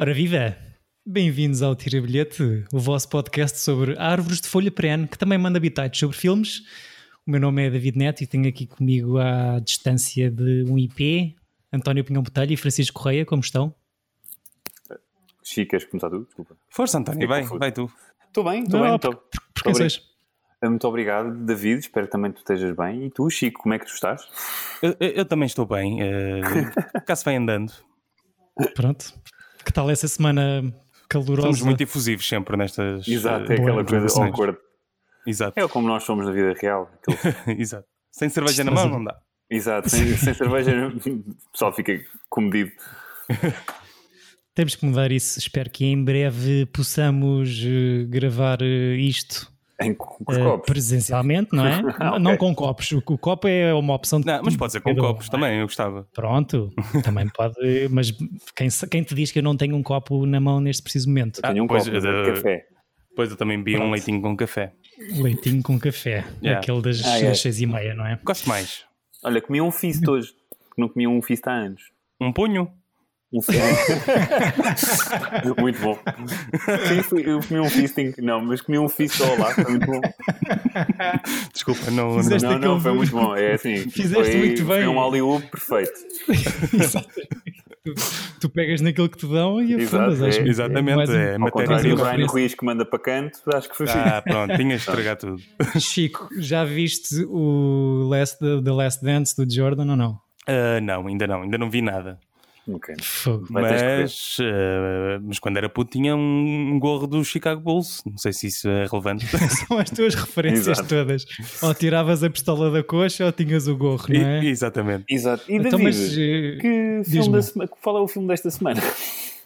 Ora viva! Bem-vindos ao Tira Bilhete, o vosso podcast sobre árvores de folha perene, que também manda habitats sobre filmes. O meu nome é David Neto e tenho aqui comigo à distância de um IP, António Pinhão Botelho e Francisco Correia, como estão? Chico, queres começar tu? Desculpa. Força, António, vai, vai tu. Estou bem, estou bem. por- Tô, por- Porque Obrigado. sois? muito obrigado, David. Espero que também tu estejas bem. E tu, Chico, como é que tu estás? Eu, eu- eu também estou bem. eh, Cá-se vai andando. Pronto. Que tal essa semana calorosa? Somos muito efusivos sempre nestas. Exato, eh, é aquela boa coisa awkward. Exato, É como nós somos na vida real. Aquilo- exato. Sem cerveja na mão não dá. Exato, sem, sem cerveja o pessoal fica comedido. Temos que mudar isso. Espero que em breve possamos eh, gravar eh, isto Em co- com os eh, copos. presencialmente, não é? Ah, ok. Não com copos. O, o copo é uma opção de Não, mas pode ser com um, copos é? também, eu gostava. Pronto, também pode, mas quem, quem te diz que eu não tenho um copo na mão neste preciso momento? Tenho um pois, copo de eh, café. Depois eu também vi um leitinho com café. Leitinho com café, Yeah. aquele das, Ah, é. das seis e meia, não é? Gosto mais. Olha, comi um fist hoje. Não comia um fist há anos. Um punho? Um muito bom. Sim, fui- eu comi um fisting. Não, mas comi um fist ao lá. Foi muito bom. Desculpa, não. Fizeste não Não, foi muito bom. É assim. Fizeste foi, muito bem. Foi um Hollywood perfeito. tu, tu pegas naquilo que te dão e Exato, afundas, é. acho. Exatamente, um- é Ao matéria do viva. Brian Ruiz que manda para canto, acho que foi fixe. Ah, pronto, tinhas de estragar tudo. Chico, já viste o last, the, Last Dance do Jordan ou não? Ah, não, ainda não, ainda não vi nada. Ok. Fogo. Vai teres que ver. Mas, eh, mas quando era puto tinha um gorro do Chicago Bulls. Não sei se isso é relevante. São as tuas referências todas. Ou tiravas a pistola da coxa ou tinhas o gorro, não é? E- exatamente. Exato. E Então, David, mas, eh, que filme da semana? Qual é o filme desta semana?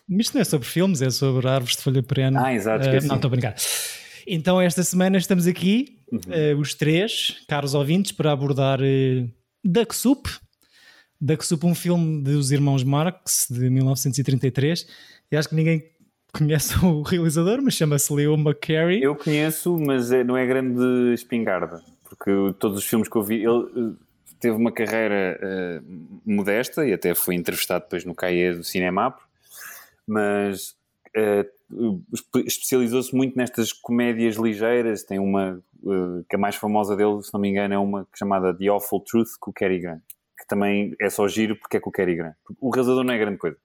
Mas isto não é sobre filmes, é sobre árvores de folha perene. Ah, exato, esqueci. não, estou a brincar. Então, esta semana estamos aqui, Uhum. eh, os três, caros ouvintes, para abordar uh, Duck Soup. Duck Soup, um filme dos irmãos Marx, de 1933. E acho que ninguém conhece o realizador, mas chama-se Leo McCarey. Eu conheço, mas é- não é grande espingarda. Porque todos os filmes que eu vi, ele eh, teve uma carreira eh, modesta e até foi entrevistado depois no CAE do Cinemap, mas espe- especializou-se muito nestas comédias ligeiras. Tem uma eh, que a mais famosa dele, se não me engano, é uma chamada The Awful Truth com o Cary Grant, que também é só giro porque é com o Cary Grant. O realizador não é grande coisa,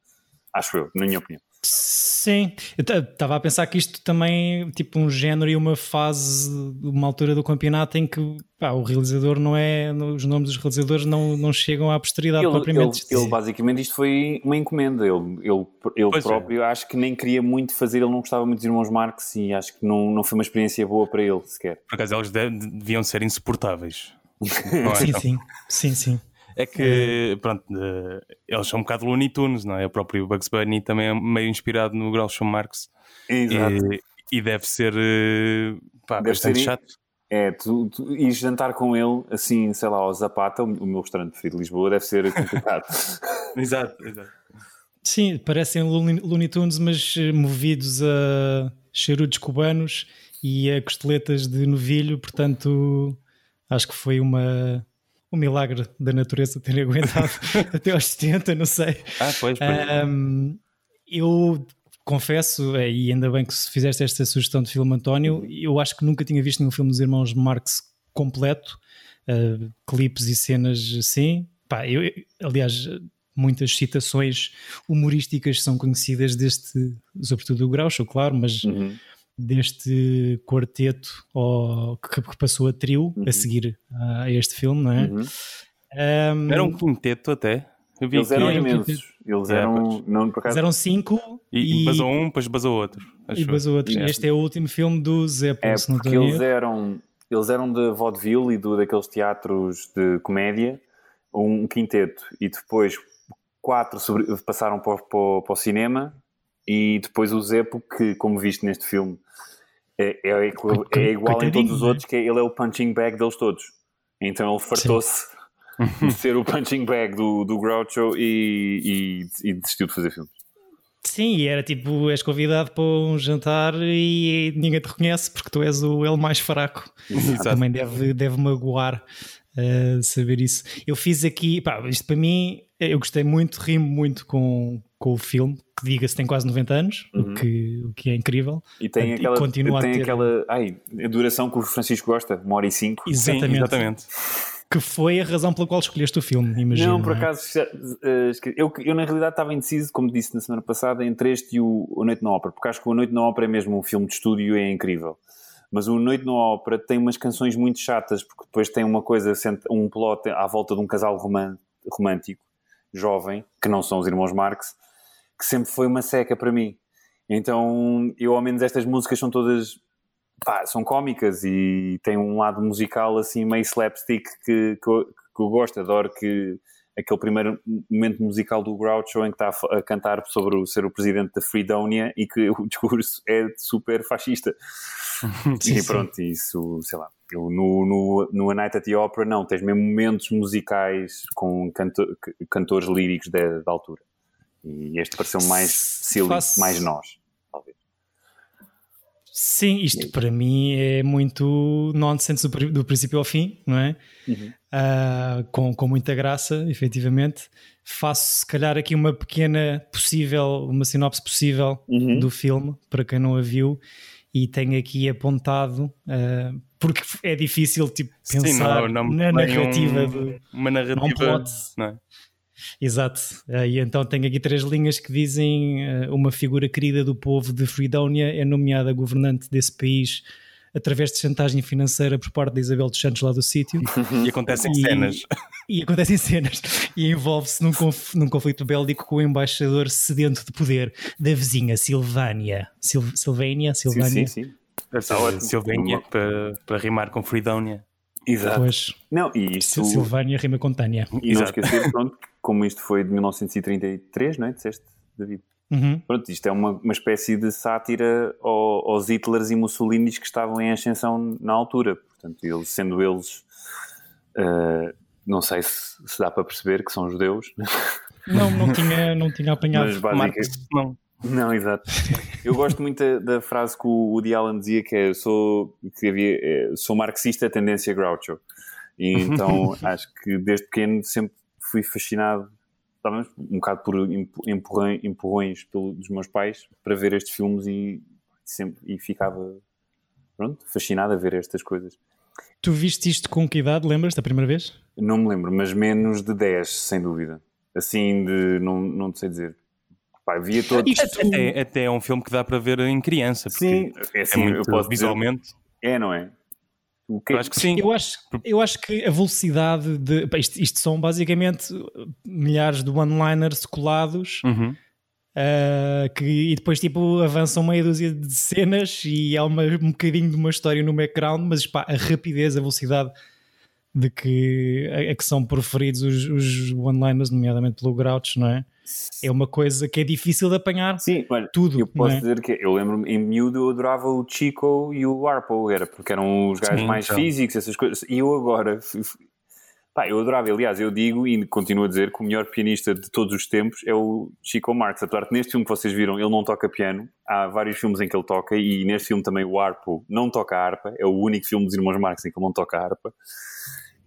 acho eu, na minha opinião. Sim, eu estava a pensar que isto também, tipo, um género e uma fase, uma altura do campeonato em que pá, o realizador não é, os nomes dos realizadores não, não chegam à posteridade Ele, propriamente. ele- ele, basicamente isto foi uma encomenda. Ele, ele, ele Pois é. próprio acho que nem queria muito fazer, ele não gostava muito dos irmãos Marx e acho que não, não foi uma experiência boa para ele sequer. Por acaso eles de- deviam ser insuportáveis. É? Sim, sim, sim, sim. É que, pronto, eh, eles são um bocado Looney Tunes, não é? O próprio Bugs Bunny também é meio inspirado no Groucho Marx. Exato. E, e deve ser eh, pá, Deve bastante ser- chato. É, tu, tu jantar com ele, assim, sei lá, ao Zapata, o meu restaurante preferido de Lisboa, deve ser complicado. Exato, exato. Sim, parecem Looney, Looney Tunes, mas eh, movidos a charutos cubanos e a costeletas de novilho, portanto, acho que foi uma, um milagre da natureza ter aguentado até aos 70, não sei. Ah, pois, pois. Ahm, eu confesso, eh, e ainda bem que se fizeste esta sugestão de filme, António, eu acho que nunca tinha visto nenhum filme dos irmãos Marx completo, eh, clipes e cenas assim. Pá, eu, eu- aliás, muitas citações humorísticas são conhecidas deste, sobretudo do Groucho, claro, mas Uhum. Deste quarteto ó, que, que passou a trio a seguir ah, a este filme, não é? Uhum. Ahm, Era um quinteto até. Eu vi Eles eram imensos. Eles É, eram, pois. não por acaso, eram cinco E, e, basou um, depois basou outro. acho e basou outros. Yeah. Este é o último filme do Zé É, se não porque eles erro. eram, eles eram de vaudeville e do, daqueles teatros de comédia, um quinteto, e depois quatro sobre- passaram para, para, para o cinema, e depois o Zepo, que, como viste neste filme, é, é, igual- Co- é igual em todos os não é? outros, que é- ele é o punching bag deles todos. Então ele fartou-se de ser o punching bag do, do Groucho e, e, e desistiu de fazer filmes. Sim, e era tipo, és convidado para um jantar e ninguém te reconhece porque tu és o ele mais fraco. Exato. Também deve, deve magoar uh, saber isso. Eu fiz aqui, pá, isto para mim, eu gostei muito, rimo muito com, com o filme, que diga-se tem quase 90 anos, uhum. o, que, o que é incrível. E tem aquela, e continua tem a ter... aquela ai, a duração que o Francisco gosta, uma hora e cinco. Exatamente. Sim, exatamente. Que foi a razão pela qual escolheste o filme, imagino. Não, por é? acaso, eh, eu, eu na realidade estava indeciso, como disse na semana passada, entre este e o, o Noite na Ópera, porque acho que o Noite na Ópera é mesmo um filme de estúdio e é incrível. Mas o Noite na Ópera tem umas canções muito chatas, porque depois tem uma coisa, um plot à volta de um casal romântico, jovem, que não são os irmãos Marx, que sempre foi uma seca para mim. Então, eu ao menos estas músicas são todas pá, são cómicas e tem um lado musical assim meio slapstick que, que, eu, que eu gosto, adoro que aquele primeiro momento musical do Groucho em que está a cantar sobre o, ser o presidente da Freedonia e que o discurso é super fascista. sim, e pronto, sim. isso, sei lá. No, no, no A Night at the Opera, não, tens mesmo momentos musicais com canto, cantores líricos da, da altura. E este pareceu mais silly, mais nós. Sim, isto para mim é muito nonsense do, do princípio ao fim, não é? Uhum. Uh, com, com muita graça, efetivamente. Faço, se calhar, aqui uma pequena possível, uma sinopse possível uhum. do filme, para quem não a viu, e tenho aqui apontado, uh, porque é difícil tipo, pensar Sim, não, não, na narrativa. Um, do, uma narrativa, um plot, não é? Exato. Uh, e então tenho aqui três linhas que dizem uh, uma figura querida do povo de Fredonia é nomeada governante desse país através de chantagem financeira por parte de Isabel dos Santos lá do sítio. e acontecem e, cenas. E acontecem cenas. E envolve-se num, conf, num, conflito bélico com o embaixador sedento de poder da vizinha Silvânia. Sil, Silvânia? Silvânia? Sim, sim, sim. Silvânia para, para rimar com Fredonia. Exato. Pois, não, e isto... Silvânia rima com Tânia. E não esquecer, pronto, como isto foi de 1933, não é? Disseste, David? Uhum. Pronto, isto é uma, uma espécie de sátira ao, aos Hitlers e Mussolinis que estavam em ascensão na altura. Portanto, eles, sendo eles, uh, não sei se, se, dá para perceber que são judeus. Não, não tinha, não tinha apanhado. Mas, basicamente, não. Não, exato. Eu gosto muito da, da, frase que o Woody Allen dizia que é sou, que havia, é, sou marxista, tendência Groucho. E então acho que desde pequeno sempre fui fascinado talvez um bocado por empurrões, empurrões pelo, dos meus pais para ver estes filmes e, sempre, e ficava pronto, fascinado a ver estas coisas. Tu viste isto com que idade, lembras da primeira vez? Não me lembro, mas menos de 10, sem dúvida. Assim, de, não, não sei dizer. Pá, via todos. Isto até, até é um filme que dá para ver em criança. Sim, é, assim, é eu posso visualmente. Dizer, é, não é? Que... Eu acho que sim. Eu acho, eu acho que a velocidade de. Isto, isto são basicamente milhares de one-liners colados. Uhum. Uh, que, e depois tipo avançam meia dúzia de cenas e há uma, um bocadinho de uma história no background, mas pá, a rapidez, a velocidade de que, a, a que são proferidos os, os one-liners, nomeadamente pelo Grouch, não é? é uma coisa que é difícil de apanhar Sim, olha, tudo. Eu posso é? dizer que eu lembro-me, em miúdo eu adorava o Chico e o Harpo, era porque eram os gajos Sim, mais então. físicos, essas coisas. E eu agora, pá, eu adorava, aliás, eu digo e continuo a dizer que o melhor pianista de todos os tempos é o Chico Marx. Apesar de neste filme que vocês viram ele não toca piano, há vários filmes em que ele toca e neste filme também o Harpo não toca harpa, é o único filme dos irmãos Marx em que ele não toca harpa.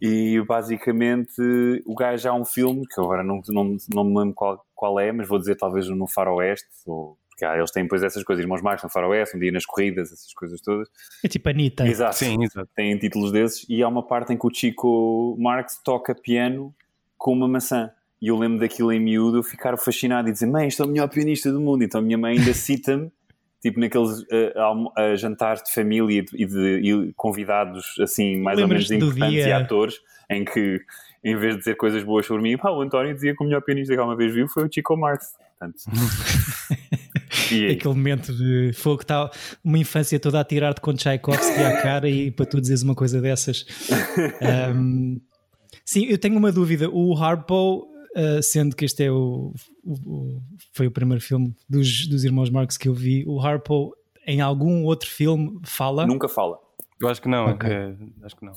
E basicamente o gajo há um filme que agora não, não, não me lembro qual, qual é, mas vou dizer talvez no Faroeste, ou, porque ah, eles têm depois essas coisas, Irmãos Marx no Faroeste, um dia nas corridas, essas coisas todas. É tipo a Anitta. Exato. Sim, exato. Têm títulos desses e há uma parte em que o Chico Marx toca piano com uma maçã. E eu lembro daquilo em miúdo, eu ficar fascinado e dizer: Mãe, isto é o melhor pianista do mundo. Então a minha mãe ainda cita-me tipo naqueles uh, uh, jantares de família e de, e convidados assim mais ou menos importantes e atores em que em vez de dizer coisas boas sobre mim, pá, o António dizia que o melhor pianista que alguma vez viu foi o Chico Marx. Portanto, Aquele momento de fogo que está uma infância toda a tirar-te com Tchaikovsky à cara e para tu dizeres uma coisa dessas. Um, sim, eu tenho uma dúvida. O Harpo, uh, sendo que este é o, o, o, foi o primeiro filme dos, dos irmãos Marx que eu vi, o Harpo em algum outro filme fala? Nunca fala. Eu acho que não, okay. é, acho que não.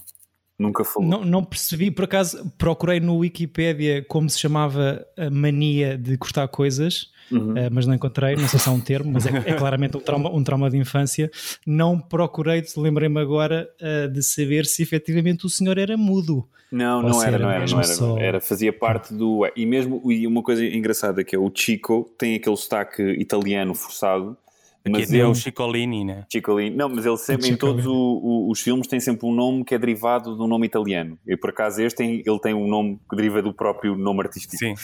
Nunca falou. Não, não percebi, por acaso procurei no Wikipedia como se chamava a mania de cortar coisas, uhum. uh, mas não encontrei, não sei se há um termo, mas é, é claramente um trauma, um trauma de infância. Não procurei, lembrei-me agora uh, de saber se efetivamente o senhor era mudo. Não, não era, não era, não era, só... era, Fazia parte do. E mesmo, e uma coisa engraçada que é o Chico tem aquele sotaque italiano forçado mas é o Ciccolini, né? Ciccolini. Não, mas ele sempre, em todos o, o, os filmes, tem sempre um nome que é derivado de um nome italiano. E por acaso este tem, ele tem um nome que deriva do próprio nome artístico. Sim.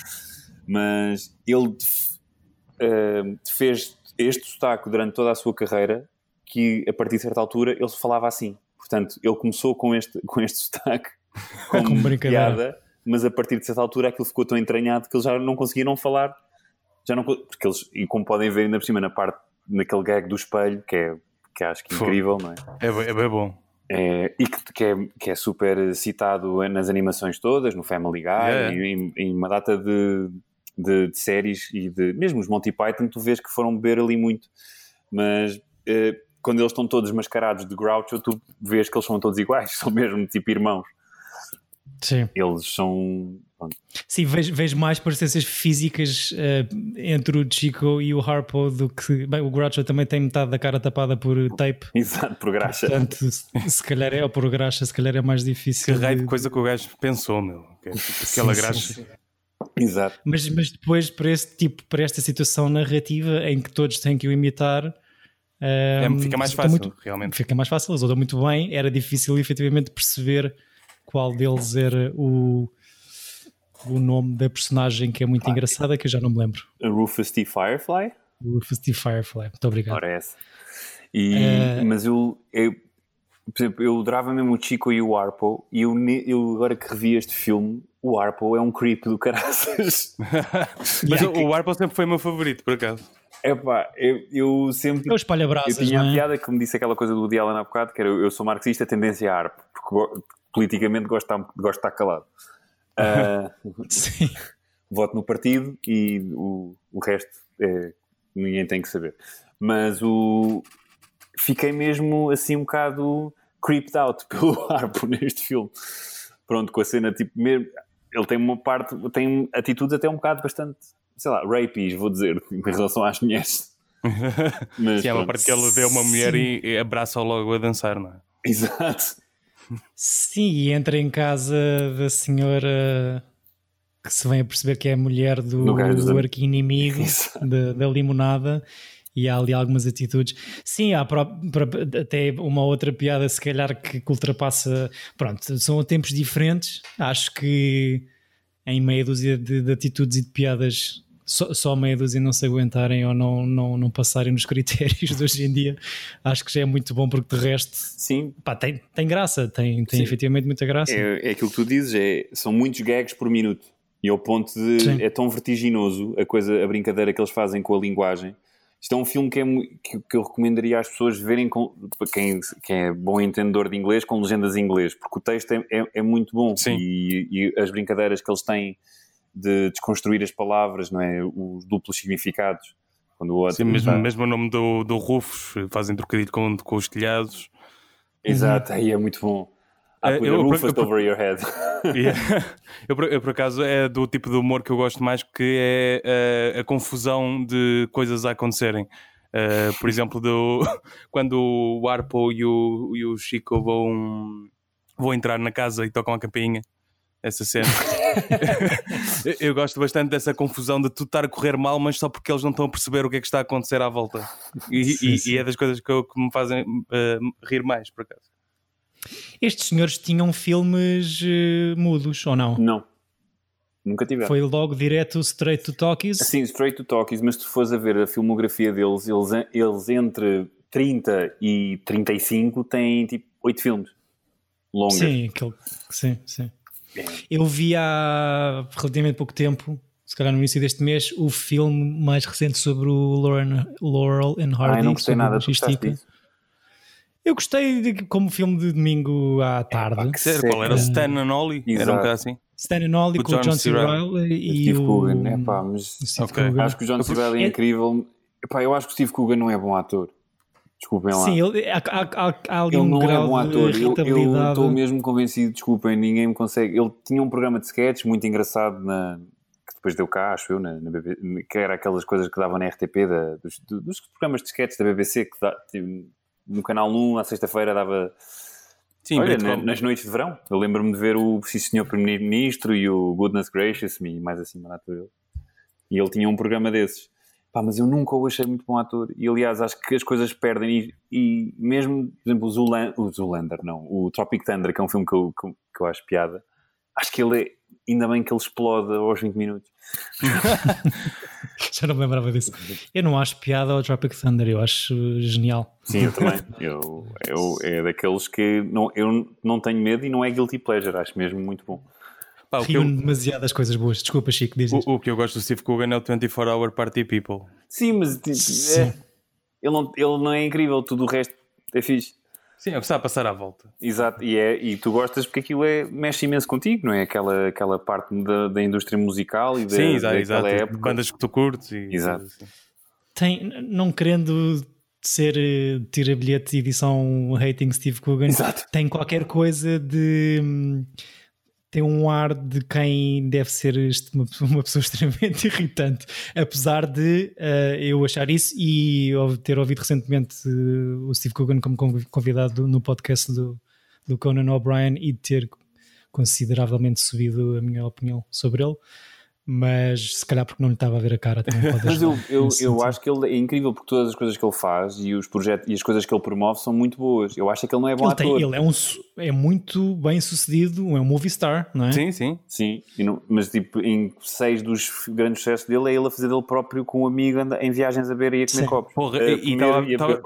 Mas ele uh, fez este sotaque durante toda a sua carreira, que a partir de certa altura ele falava assim. Portanto, ele começou com este, com este sotaque como, como piada, mas a partir de certa altura aquilo ficou tão entranhado que eles já não conseguiam falar. Já não, porque eles, e como podem ver ainda por cima na parte naquele gag do espelho, que é que acho que é incrível, não é? É, é bem bom. É, e que, que, é, que é super citado nas animações todas, no Family Guy, yeah. e, em, uma data de, de, de, séries e de mesmo os Monty Python, tu vês que foram beber ali muito. Mas eh, quando eles estão todos mascarados de Groucho, tu vês que eles são todos iguais, são mesmo tipo irmãos. Sim. Eles são Pronto. Sim, vejo, vejo mais parecências físicas uh, entre o Chico e o Harpo do que. Bem, o Groucho também tem metade da cara tapada por tape. Exato, por graxa. Portanto, se calhar é, ou por graxa, se calhar é mais difícil. Que raio de coisa que o gajo pensou, meu. É tipo aquela sim, graxa. Sim, sim. Exato. Mas, mas depois, para este tipo, para esta situação narrativa em que todos têm que o imitar. Um, é, ehm, fica mais fácil, muito, realmente. Fica mais fácil, eles muito bem. Era difícil efetivamente perceber qual deles era o o nome da personagem que é muito ah, engraçada, que eu já não me lembro. A Rufus T. Firefly? Rufus T. Firefly, muito obrigado. Ora, é essa. E, uh... Mas eu, eu, por exemplo, eu adorava mesmo o Chico e o Arpo, e eu, eu agora que revi este filme, o Arpo é um creep do caraças. mas o, o Arpo sempre foi o meu favorito, por acaso. Epá, eu, eu sempre. Eu espalho abraços. Eu tinha é? a piada que me disse aquela coisa do Diala na bocado, que era eu sou marxista, tendência a ARP, porque politicamente gosto de estar, gosto de estar calado. Uh, Sim. Voto no partido e o, o resto é, ninguém tem que saber. Mas o, fiquei mesmo assim um bocado creeped out pelo Harpo neste filme. Pronto, com a cena tipo mesmo. Ele tem uma parte, tem atitudes até um bocado bastante, sei lá, rapies, vou dizer, em relação às mulheres. Mas, Sim, é uma parte que ele vê uma mulher e, e abraça-o logo a dançar, não é? Exato. Sim, e entra em casa da senhora que se vem a perceber que é a mulher do, do arqui-inimigo da, da limonada e há ali algumas atitudes. Sim, há até uma outra piada, se calhar, que ultrapassa. Pronto, são tempos diferentes. Acho que em meia dúzia de, de atitudes e de piadas só, só meia dúzia não se aguentarem ou não, não, não passarem nos critérios de hoje em dia, acho que já é muito bom porque de resto Sim. Pá, tem, tem graça, tem, tem efetivamente muita graça. É, é aquilo que tu dizes, é, são muitos gags por minuto e ao ponto de Sim. é tão vertiginoso a coisa, a brincadeira que eles fazem com a linguagem. Isto é um filme que, é, que, que eu recomendaria às pessoas verem, com, para quem, quem é bom entendedor de inglês, com legendas em inglês, porque o texto é, é, é muito bom e, e, as brincadeiras que eles têm de desconstruir as palavras, não é? Os duplos significados. Quando o outro Sim, mesmo, mesmo o nome do, do Rufus, fazem trocadilho com, com os telhados. Exato, aí é muito bom. Ah, uh, eu, Rufus eu, over your head. Yeah. eu, eu, por acaso, é do tipo de humor que eu gosto mais, que é uh, a confusão de coisas a acontecerem. Uh, por exemplo, do, quando o Arpo e o, e o Chico vão, vão entrar na casa e tocam a campainha essa cena. eu gosto bastante dessa confusão de tudo estar a correr mal, mas só porque eles não estão a perceber o que é que está a acontecer à volta. E, sim, sim. e é das coisas que, eu, que me fazem uh, rir mais, por acaso. Estes senhores tinham filmes uh, mudos ou não? Não. Nunca tiveram. Foi logo direto straight to talkies? Sim, straight to talkies, mas se tu fores a ver a filmografia deles, eles, eles entre 30 e 35 têm tipo 8 filmes longos. Sim, aquele, sim, sim. Eu vi há relativamente pouco tempo, se calhar no início deste mês, o filme mais recente sobre o Lauren, Laurel and Hardy. Ah, não gostei nada, Eu gostei de, como filme de domingo à tarde. É, que sério, qual era? Stan and Ollie? Era um bocado assim? Stan and Ollie com o John C. Reilly e Steve o... Coogan. É mas okay. acho que o John C. Reilly é, é incrível. Epá, eu acho que o Steve Coogan não é bom ator. Desculpem lá. Sim, ele, há, há, há, há ali Ele um não é bom de ator. Eu- estou mesmo convencido, desculpem, ninguém me consegue. Ele tinha um programa de sketches muito engraçado na, que depois deu cá, acho eu, na, na BB, que era aquelas coisas que davam na RTP, da- dos, do- dos programas de sketches da BBC, que dá- tipo, no canal 1, à sexta-feira, dava. Sim, Olha, na- nas noites de verão. Eu lembro-me de ver o Sim Senhor Primeiro-Ministro e o Goodness Gracious Me, e mais assim, dele. E ele tinha um programa desses. Pá, mas eu nunca o achei muito bom ator. E aliás, acho que as coisas perdem. E, e mesmo, por exemplo, o, Zulan, o Zoolander, não, o Tropic Thunder, que é um filme que eu, que, que eu acho piada, acho que ele é. Ainda bem que ele explode aos 20 minutos. Já não me lembrava disso. Eu não acho piada ao Tropic Thunder, eu acho genial. Sim, eu também. eu, eu, é daqueles que não, eu não tenho medo e não é guilty pleasure. Acho mesmo muito bom. Pá, o, que eu, demasiadas coisas boas. Desculpa, Chico, diz o, o que eu gosto do Steve Coogan é o 24 Hour Party People. Sim, mas tipo, Sim. é- ele, não, ele não é incrível. Tudo o resto é fixe. Sim, é o que está a passar à volta. Exato, e, é, e tu gostas porque aquilo é, mexe imenso contigo, não é? Aquela, aquela parte da, da indústria musical e da, Sim, exato, daquela exato. época. Bandas que tu curtes e Exato. assim. Tem, não querendo ser eh, tira bilhete de edição hating Steve Coogan, Exato. tem qualquer coisa de. Tem um ar de quem deve ser uma, pessoa- extremamente irritante. Apesar de eh, eu achar isso e ter ouvido recentemente eh, o Steve Coogan como conv- convidado no podcast do, do Conan O'Brien e ter consideravelmente subido a minha opinião sobre ele. Mas se calhar porque não lhe estava a ver a cara também pode Mas eu, eu, eu acho que ele é incrível porque todas as coisas que ele faz e os projetos e as coisas que ele promove são muito boas. Eu acho que ele não é bom Ele, tem- ator. ele é, um, é muito bem sucedido, é um movie star, não é? Sim, sim. Sim, e não- mas tipo, em seis dos grandes sucessos dele é ele a fazer dele próprio com um amigo em viagens a beber e a comer Sim. copos. Porra, A e- e comer tava-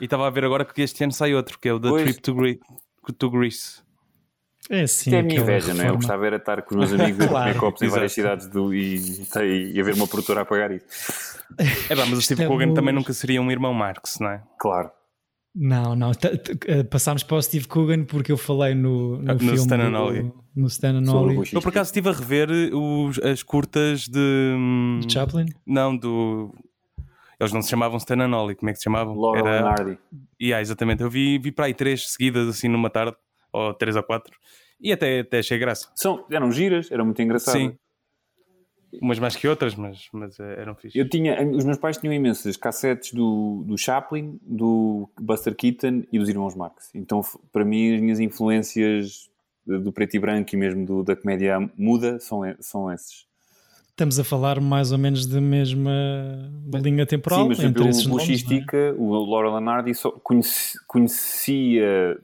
a estava a ver agora que este ano sai outro, que é o The Pois. Trip to, Gre to Greece. É sim. Isto é a minha inveja, não é? Eu reforma. gostava era estar com os meus amigos a Claro. comer copos em várias cidades do, e, e, e haver uma produtora a pagar isso. É pá, mas o Steve é Coogan também nunca seria um irmão Marx, não é? Claro. Não, não. t- t- eh, Passámos para o Steve Coogan porque eu falei no, no, Ah, no filme. Stan and do-. No Stan. Bush. Eu por acaso estive a rever os, as curtas de. hum, de Chaplin. Não, do. Eles não se chamavam Stan and Ollie, como é que se chamavam? Laurel and Hardy. Yeah, exatamente. Eu vi, vi para aí três seguidas assim numa tarde, ou três ou quatro, e até, até achei graça. São, eram giras, eram muito engraçadas. Sim. Umas mais que outras, mas, mas eh, eram fixe. Eu tinha, os meus pais tinham imensas cassetes do, do Chaplin, do Buster Keaton e dos Irmãos Marx. Então, para mim, as minhas influências de- do preto e branco e mesmo do- da comédia muda são, são esses. Estamos a falar mais ou menos da mesma linha temporal Sim, mas entre o nomes, não é? Buxistica, o só conheci- conhecia,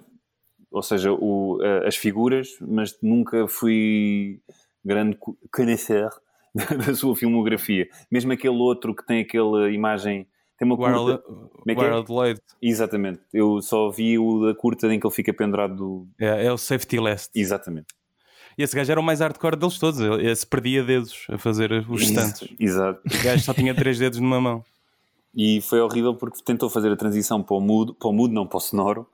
ou seja, o, a- as figuras, mas nunca fui grande co- conhecer da, sua filmografia. Mesmo aquele outro que tem aquela imagem, tem uma curta... Wild, é é? Wild Lloyd. Exatamente. Eu só vi o da curta em que ele fica pendurado do... É, é o Safety Last. Exatamente. E esse gajo era o mais hardcore deles todos. Ele, ele se perdia dedos a fazer os stunts. Exato. O gajo só tinha três dedos numa mão. E foi horrível porque tentou fazer a transição para o mudo, para o mudo, não para o sonoro,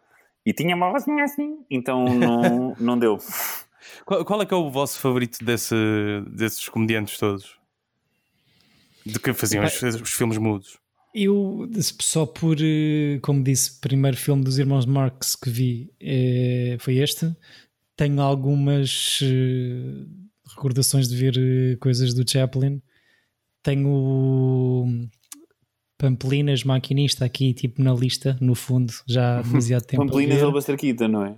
e tinha uma vozinha assim, então não, não deu. Qual, qual é que é o vosso favorito desse, desses comediantes todos? De que faziam os, os filmes mudos? Eu, só por, eh, como disse, primeiro filme dos Irmãos Marx que vi eh, foi este. Tenho algumas eh, recordações de ver coisas do Chaplin. Tenho o Pampelinas Maquinista aqui, tipo na lista, no fundo, já há demasiado tempo. Pampelinas Buster Keaton, não é?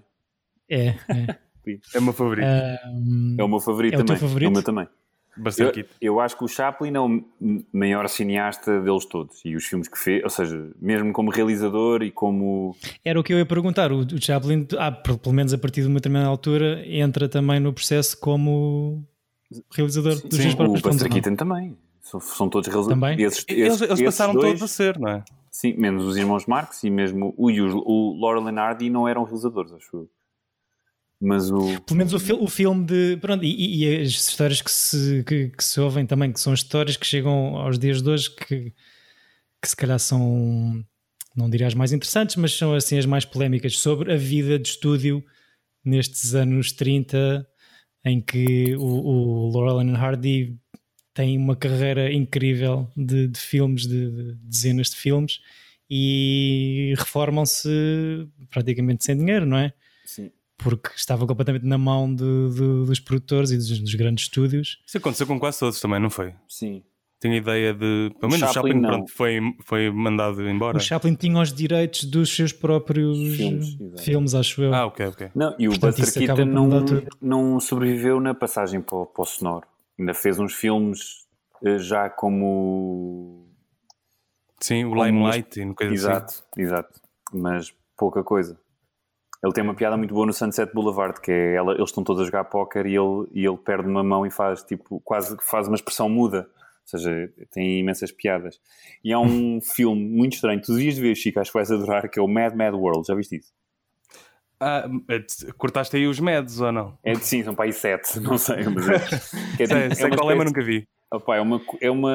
É, é. É o meu favorito. Ahm, É o meu favorito É o teu também. favorito? É o meu também. Buster Eu, eu acho que o Chaplin é o maior cineasta deles todos. E os filmes que fez, ou seja, mesmo como realizador e como. Era o que eu ia perguntar. O, o Chaplin, ah, pelo menos a partir de uma determinada altura, entra também no processo como realizador dos Sim, seus o próprios filmes. Buster ou não? Keaton também. São, todos realizadores. Também? Esses, Eles, esses- eles passaram dois, todos a ser, não é? Sim, menos os irmãos Marx e mesmo o, o, o Hardy não eram realizadores, acho eu. Mas o. Pelo menos o, fil- o filme de. Pronto, e, e as histórias que se, que, que se ouvem também, que são histórias que chegam aos dias de hoje, que, que se calhar são, não diria as mais interessantes, mas são assim as mais polémicas sobre a vida de estúdio nestes anos 30, em que o, o Laurel and Hardy tem uma carreira incrível de, de filmes, de, de dezenas de filmes, e reformam-se praticamente sem dinheiro, não é? Sim. Porque estava completamente na mão de, de, dos produtores e dos, dos, grandes estúdios. Isso aconteceu com quase todos também, não foi? Sim. Tenho ideia de. Pelo menos o Chaplin, Chaplin pronto, foi, foi mandado embora. O Chaplin tinha os direitos dos seus próprios filmes, filmes acho eu. Ah, ok, ok. Não, e o Portanto, Buster Keaton não, não sobreviveu na passagem para, para o sonoro. Ainda fez uns filmes eh, já como. Sim, o Limelight e coisa exato, assim. Exato, exato. Mas pouca coisa. Ele tem uma piada muito boa no Sunset Boulevard, que é ela, eles estão todos a jogar póquer e ele, e ele perde uma mão e faz tipo, quase faz uma expressão muda. Ou seja, tem imensas piadas. E há um filme muito estranho, tu devias ver, Chico, acho que vais adorar, que é o Mad Mad World. Já viste isso? Ah, é cortaste aí os meds ou não? É, sim, são para aí sete, não sei. Mas é, que é, sei, é sei qual é, mas nunca vi. Opa, é, uma, é uma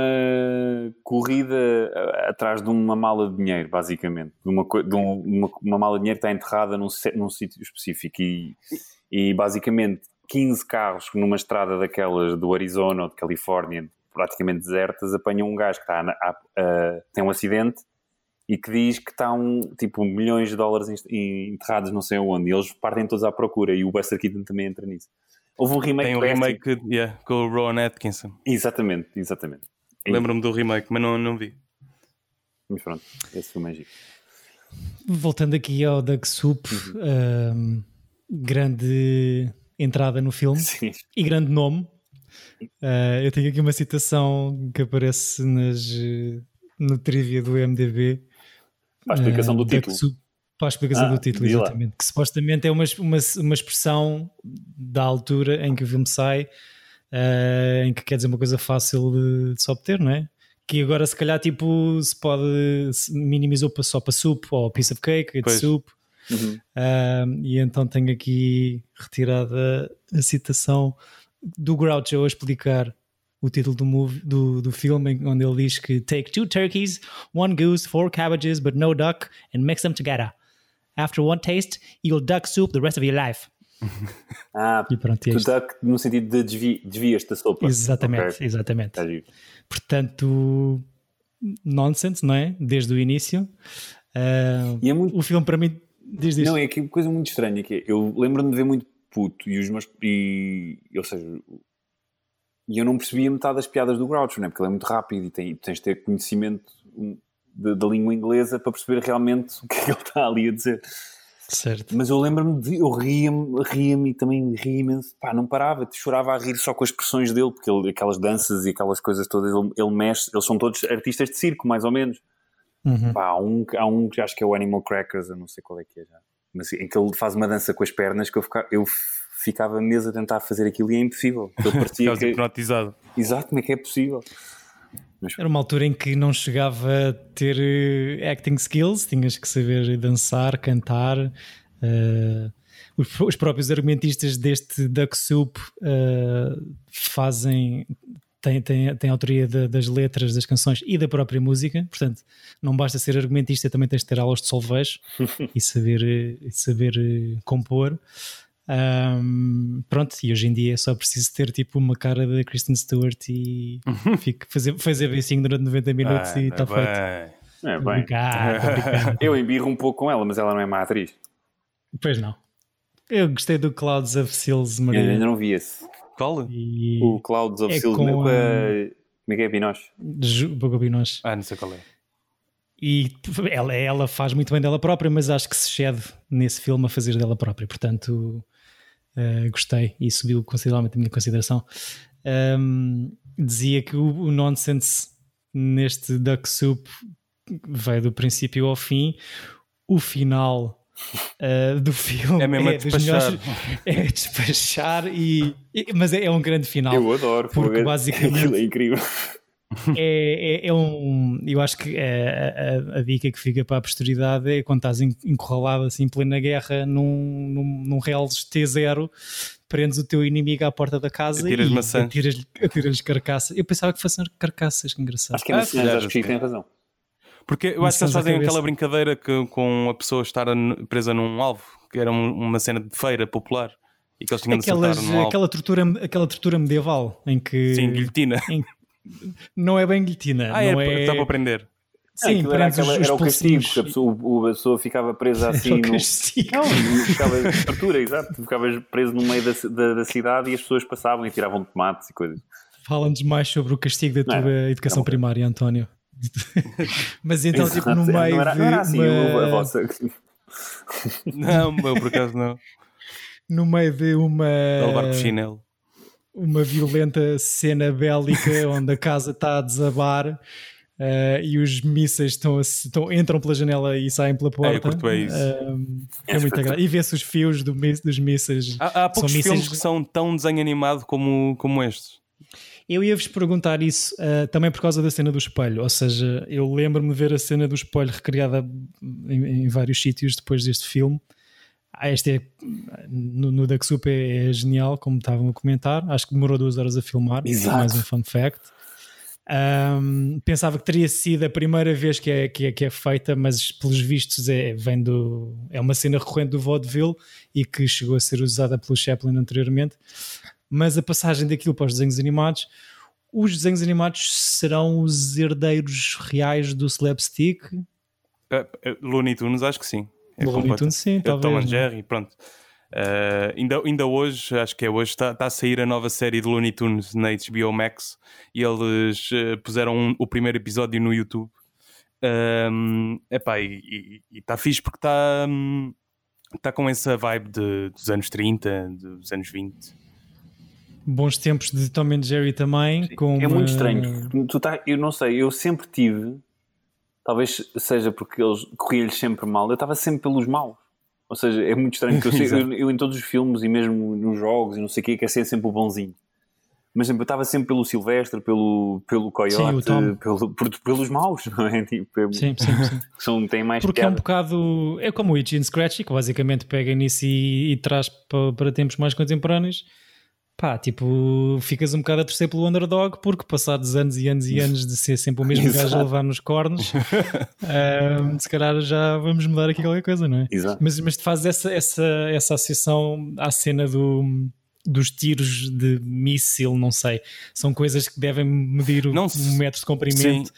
corrida atrás de uma mala de dinheiro, basicamente. De uma, de uma, uma mala de dinheiro que está enterrada num, num sítio específico. E, e basicamente 15 carros numa estrada daquelas do Arizona ou de Califórnia, praticamente desertas, apanham um gajo que está a, a, a, tem um acidente e que diz que está um, tipo milhões de dólares enterrados não sei onde e eles partem todos à procura e o Buster Keaton também entra nisso. Houve um remake Tem um remake yeah, com o Rowan Atkinson. Exatamente, exatamente. Lembro-me do remake, mas não, não vi. Mas pronto, esse foi o Magic. Voltando aqui ao Duck Soup, uhum. um, grande entrada no filme Sim. e grande nome. Uh, eu tenho aqui uma citação que aparece nas, no trivia do MDB. Para a explicação do título. Soup, para a explicação ah, do título, exatamente. Lá. Que supostamente é uma, uma, uma expressão da altura em que o filme sai, uh, em que quer dizer uma coisa fácil de, de se obter, não é? Que agora se calhar tipo se pode se minimizou só para soup ou piece of cake, it's soup. Uhum. Uh, e então tenho aqui retirada a citação do Groucho a explicar o título do, movie, do, do filme, onde ele diz que take two turkeys, one goose, four cabbages, but no duck, and mix them together. After one taste, you'll duck soup the rest of your life. Ah, e pronto, tu duck no sentido de desvi, desvias da sopa. Exatamente, okay. exatamente. Portanto, nonsense, não é? Desde o início. Uh, é muito... O filme para mim diz Não, é que coisa muito estranha que é, eu lembro-me de ver muito puto e os meus. E, ou seja, e eu não percebia metade das piadas do Groucho, né? porque ele é muito rápido e tem, tens de ter conhecimento da língua inglesa para perceber realmente o que é que ele está ali a dizer. Certo. Mas eu lembro-me de. Eu ria-me ria e também ria imenso. Pá, não parava, chorava a rir só com as expressões dele, porque ele, aquelas danças e aquelas coisas todas, ele, ele mexe. Eles são todos artistas de circo, mais ou menos. Uhum. Pá, há, um, há um que acho que é o Animal Crackers, eu não sei qual é que é já. Mas em que ele faz uma dança com as pernas que eu, fica, eu ficava mesmo a tentar fazer aquilo e é impossível. Eu parecia que... hipnotizado. Exato, como é que é possível? Mas... Era uma altura em que não chegava a ter uh, acting skills, tinhas que saber dançar, cantar. Uh, os, os, próprios argumentistas deste Duck Soup uh, fazem. Têm, têm, têm autoria de, das letras das canções e da própria música, portanto, não basta ser argumentista, também tens de ter aulas de solvejo e saber, e saber compor. Um, pronto, e hoje em dia é só preciso ter tipo uma cara da Kristen Stewart e fico, fazer, fazer beicinho durante 90 minutos ah, e está feito. É bem. eu embirro um pouco com ela, mas ela não é má atriz. Pois não. Eu gostei do Clouds of Seals Maria. Eu ainda não vi esse. Qual? E... O Clouds of é Seals com, com a... Miguel Binoche. Bogo Binoche. Ah, não sei qual é. E ela, ela faz muito bem dela própria, mas acho que se cede nesse filme a fazer dela própria. Portanto, Uh, gostei e subiu consideravelmente a minha consideração. Um, dizia que o, o, nonsense neste Duck Soup vai do princípio ao fim. O final uh, do filme é mesmo é, despachar. Melhores, é despachar e, e, mas é, é, um grande final. Eu adoro, porque basicamente é incrível é, é, é, um. Eu acho que a, a, a, dica que fica para a posteridade é quando estás encurralado assim, plena guerra, num, num, num Reals T0, prendes o teu inimigo à porta da casa atiras e maçã. atiras, atiras carcaças. Eu pensava que fossem carcaças, que engraçado. Acho que é maçãs, ah, acho que tem razão. Porque eu acho que eles fazem aquela brincadeira que, com a pessoa estar presa num alvo, que era uma cena de feira popular. E que eles tinham Aquelas, de aquela tortura aquela tortura medieval em que sim guilhotina em, não é bem guilhotina. Ah, não é, é, está para aprender. Sim, Aquilo era, os- aquela, os era o castigo, que a pessoa, o- a pessoa ficava presa Era assim o no. castigo. Não, ficava tortura, exato. Ficavas preso no meio da, da, da cidade e as pessoas passavam e tiravam tomates e coisas. Fala-nos mais sobre o castigo da tua não, educação não. primária, António. Mas então, tipo, Exato, no meio não era, de não era assim uma, a vossa. Não, eu por acaso não. no meio de uma A levar com chinelo. Uma violenta cena bélica onde a casa está a desabar eh, e os mísseis estão, estão- entram pela janela e saem pela porta. eu curto bem isso. Eh, é muito engraçado. E vê-se os fios do dos mísseis. Há, há poucos São mísseis- filmes que são tão desenho animado como, como estes. Eu ia-vos perguntar isso eh, também por causa da cena do espelho, ou seja, eu lembro-me de ver a cena do espelho recriada em, em vários sítios depois deste filme. Ah, Este é, no, no Duck Soup é, é genial, como estavam a comentar. Acho que demorou duas horas a filmar, Exato. mais um fun fact. Ahm, pensava que teria sido a primeira vez que é, que é, que é feita, mas pelos vistos é, vem do, é uma cena recorrente do vaudeville e que chegou a ser usada pelo Chaplin anteriormente. Mas a passagem daquilo para os desenhos animados, os desenhos animados serão os herdeiros reais do slapstick? Uh, uh, Looney Tunes, acho que sim. É Looney completo. Tunes, sim, talvez. Tom and? Jerry, pronto. Uh, ainda, ainda hoje, acho que é hoje, está a sair a nova série de Looney Tunes na HBO Max e eles uh, puseram um- o primeiro episódio no YouTube. Um, epá, e está fixe porque está tá com essa vibe de- dos anos 30, dos anos 20. Bons tempos de Tom and Jerry também. Com É muito estranho. Tu tá, eu não sei, eu sempre tive, talvez seja porque eles corria-lhes sempre mal, eu estava sempre pelos maus. Ou seja, é muito estranho que eu, eu, eu em todos os filmes e mesmo nos jogos e não sei o que, quer ser sempre o bonzinho. Mas eu estava sempre pelo Silvestre, pelo, pelo Coyote, Sim, pelo, por- pelos maus, não é? Tipo, é- Sim, sim, sim. que são, têm mais Porque é um piada. bocado. É como o Itchy and Scratchy, que basicamente pega nisso e, e traz para, para tempos mais contemporâneos. Pá, tipo, ficas um bocado a torcer pelo underdog, porque passados anos e anos e anos de ser sempre o mesmo gajo a levar nos cornos, ahm, se calhar já vamos mudar aqui qualquer coisa, não é? Exato. Mas, mas tu fazes essa, essa, essa associação à cena do, dos tiros de míssil, não sei. São coisas que devem medir o, Não um metro de comprimento.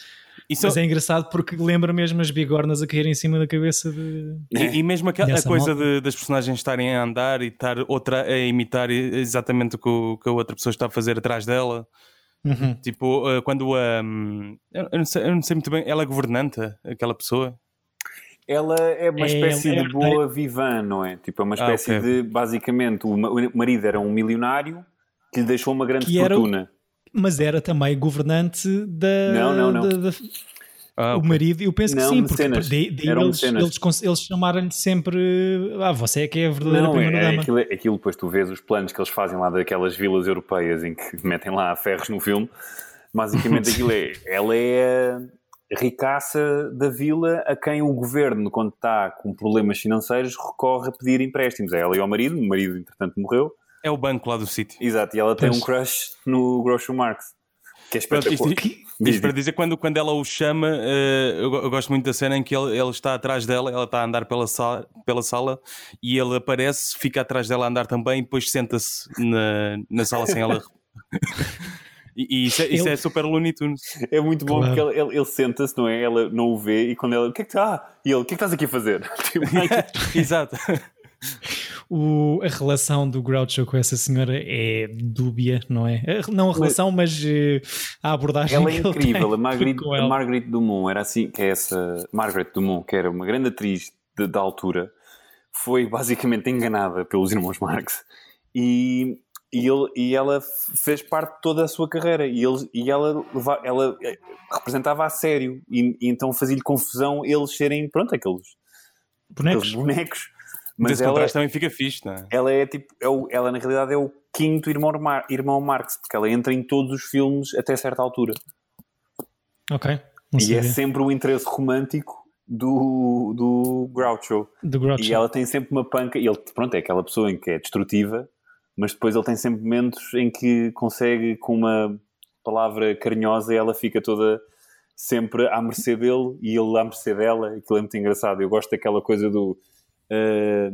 Isso Mas é engraçado porque lembra mesmo as bigornas a caírem em cima da cabeça de. E, e mesmo aquela a coisa de- das personagens estarem a andar e estar outra a imitar exatamente o que, o que a outra pessoa está a fazer atrás dela. Uhum. Tipo, uh, quando a. um, eu, eu não sei, eu não sei muito bem, ela é governanta, aquela pessoa. Ela é uma É, espécie é- de boa vivan, não é? Tipo, é uma Ah, espécie ok. de, basicamente, o ma- o marido era um milionário que lhe deixou uma grande Que fortuna. Mas era também governante da. Não, não, não. da- da- Ah, O ok. marido, eu penso que Não, sim, porque daí, daí Eram eles, eles, eles chamaram-lhe sempre. Ah, você é que é a verdadeira Não, é, é dama. aquilo, aquilo, depois tu vês os planos que eles fazem lá daquelas vilas europeias em que metem lá ferros no filme. Basicamente aquilo é, ela é a ricaça da vila a quem o governo, quando está com problemas financeiros, recorre a pedir empréstimos. É ela e ao marido, o marido entretanto morreu. É o banco lá do sítio. Exato, e ela tem Pois. um crush no Groucho Marx. Que é espetacular. Diz, para diz. dizer, quando, quando ela o chama, eh, eu, go- eu gosto muito da cena em que ele, ele está atrás dela, ela está a andar pela sala, pela sala e ele aparece, fica atrás dela a andar também e depois senta-se na, na sala sem ela. E, isso, é, isso Ele- é super Looney Tunes. É muito bom Claro. porque ele, ele- ele senta-se, não é? Ela não o vê e quando ela. O que é que. Ah! E ele, o que é que estás aqui a fazer? Tipo, Exato. O- a relação do Groucho com essa senhora é dúbia, não é? Não a relação, mas eh, a abordagem ela é ele incrível. A Margaret, com a Dumont era assim, que é essa. Margaret Dumont, que era uma grande atriz de- da altura, foi basicamente enganada pelos irmãos Marx e, e, ele, e ela fez parte de toda a sua carreira e, eles, e ela, ela eh, representava a sério e, e então fazia-lhe confusão eles serem, pronto, aqueles, Bonecos. aqueles bonecos. Mas ela, contraste também fica fixe, não é? ela é tipo, é o- ela na realidade é o quinto irmão, Mar, irmão Marx, porque ela entra em todos os filmes até certa altura. Ok. E sabia. é sempre o interesse romântico do, do Groucho. Do Groucho. E ela tem sempre uma panca, e ele, pronto, é aquela pessoa em que é destrutiva, mas depois ele tem sempre momentos em que consegue, com uma palavra carinhosa, ela fica toda sempre à mercê dele e ele à mercê dela, e aquilo é muito engraçado. Eu gosto daquela coisa do eh,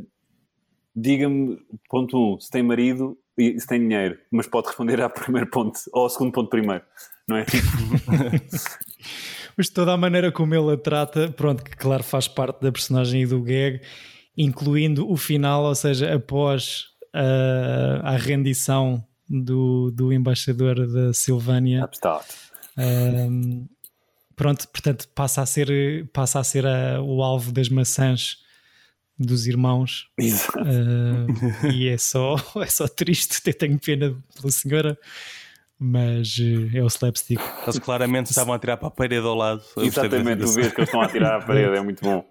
diga-me, ponto um, se tem marido e se tem dinheiro, mas pode responder ao primeiro ponto, ou ao segundo ponto primeiro, não é? Mas toda a maneira como ele a trata, pronto, que claro faz parte da personagem e do gag, incluindo o final, ou seja, após a, a rendição do, do embaixador da Silvânia. Um, pronto, portanto, passa a ser, passa a ser a, o alvo das maçãs dos irmãos. Uh, e é só, é só triste, até tenho pena pela senhora mas uh, é o slapstick. Eles claramente estavam a tirar para a parede ao lado. Exatamente, tu vês que eles estão a tirar a parede, é muito bom.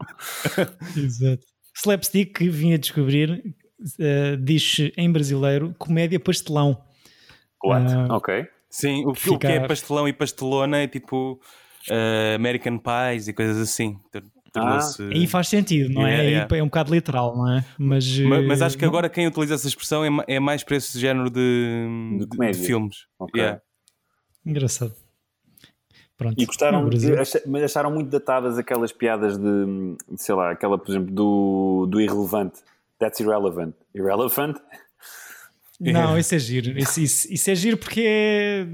Exato. Slapstick que vim a descobrir uh, diz em brasileiro comédia pastelão. What? Uh, ok. Sim, o, fica... o, que é pastelão e pastelona é tipo uh, American Pies e coisas assim. Ah, aí faz sentido, não é? Yeah, É um bocado literal, não é? Mas, mas, mas acho que agora quem utiliza essa expressão é, é mais para esse género de, de, de, de filmes. Okay. Yeah. Engraçado. Pronto. E gostaram, mas acharam muito datadas aquelas piadas de, sei lá, aquela, por exemplo, do, do irrelevante. That's irrelevant. Irrelevant? Não, isso é giro. Isso, isso, isso é giro porque é,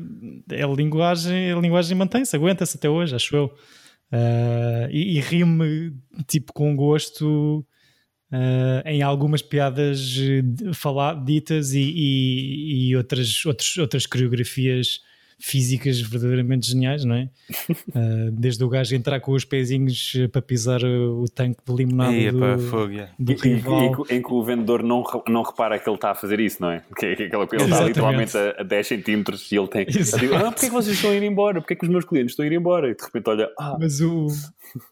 é a linguagem, a linguagem mantém-se, aguenta-se até hoje, acho eu. Uh, e, e rio-me tipo com gosto uh, em algumas piadas falar, ditas e, e, e, outras, outras, outras coreografias físicas verdadeiramente geniais, não é? Uh, desde o gajo entrar com os pezinhos para pisar o tanque de limonada Eia, do, fogo, yeah. do e, rival. E, em que o vendedor não, não repara que ele está a fazer isso, não é? Que, que aquela, ele está literalmente a, a 10 centímetros e ele tem... Digo, ah, porquê é que vocês estão a ir embora? Porquê é que os meus clientes estão a ir embora? E de repente olha... Ah. Mas o,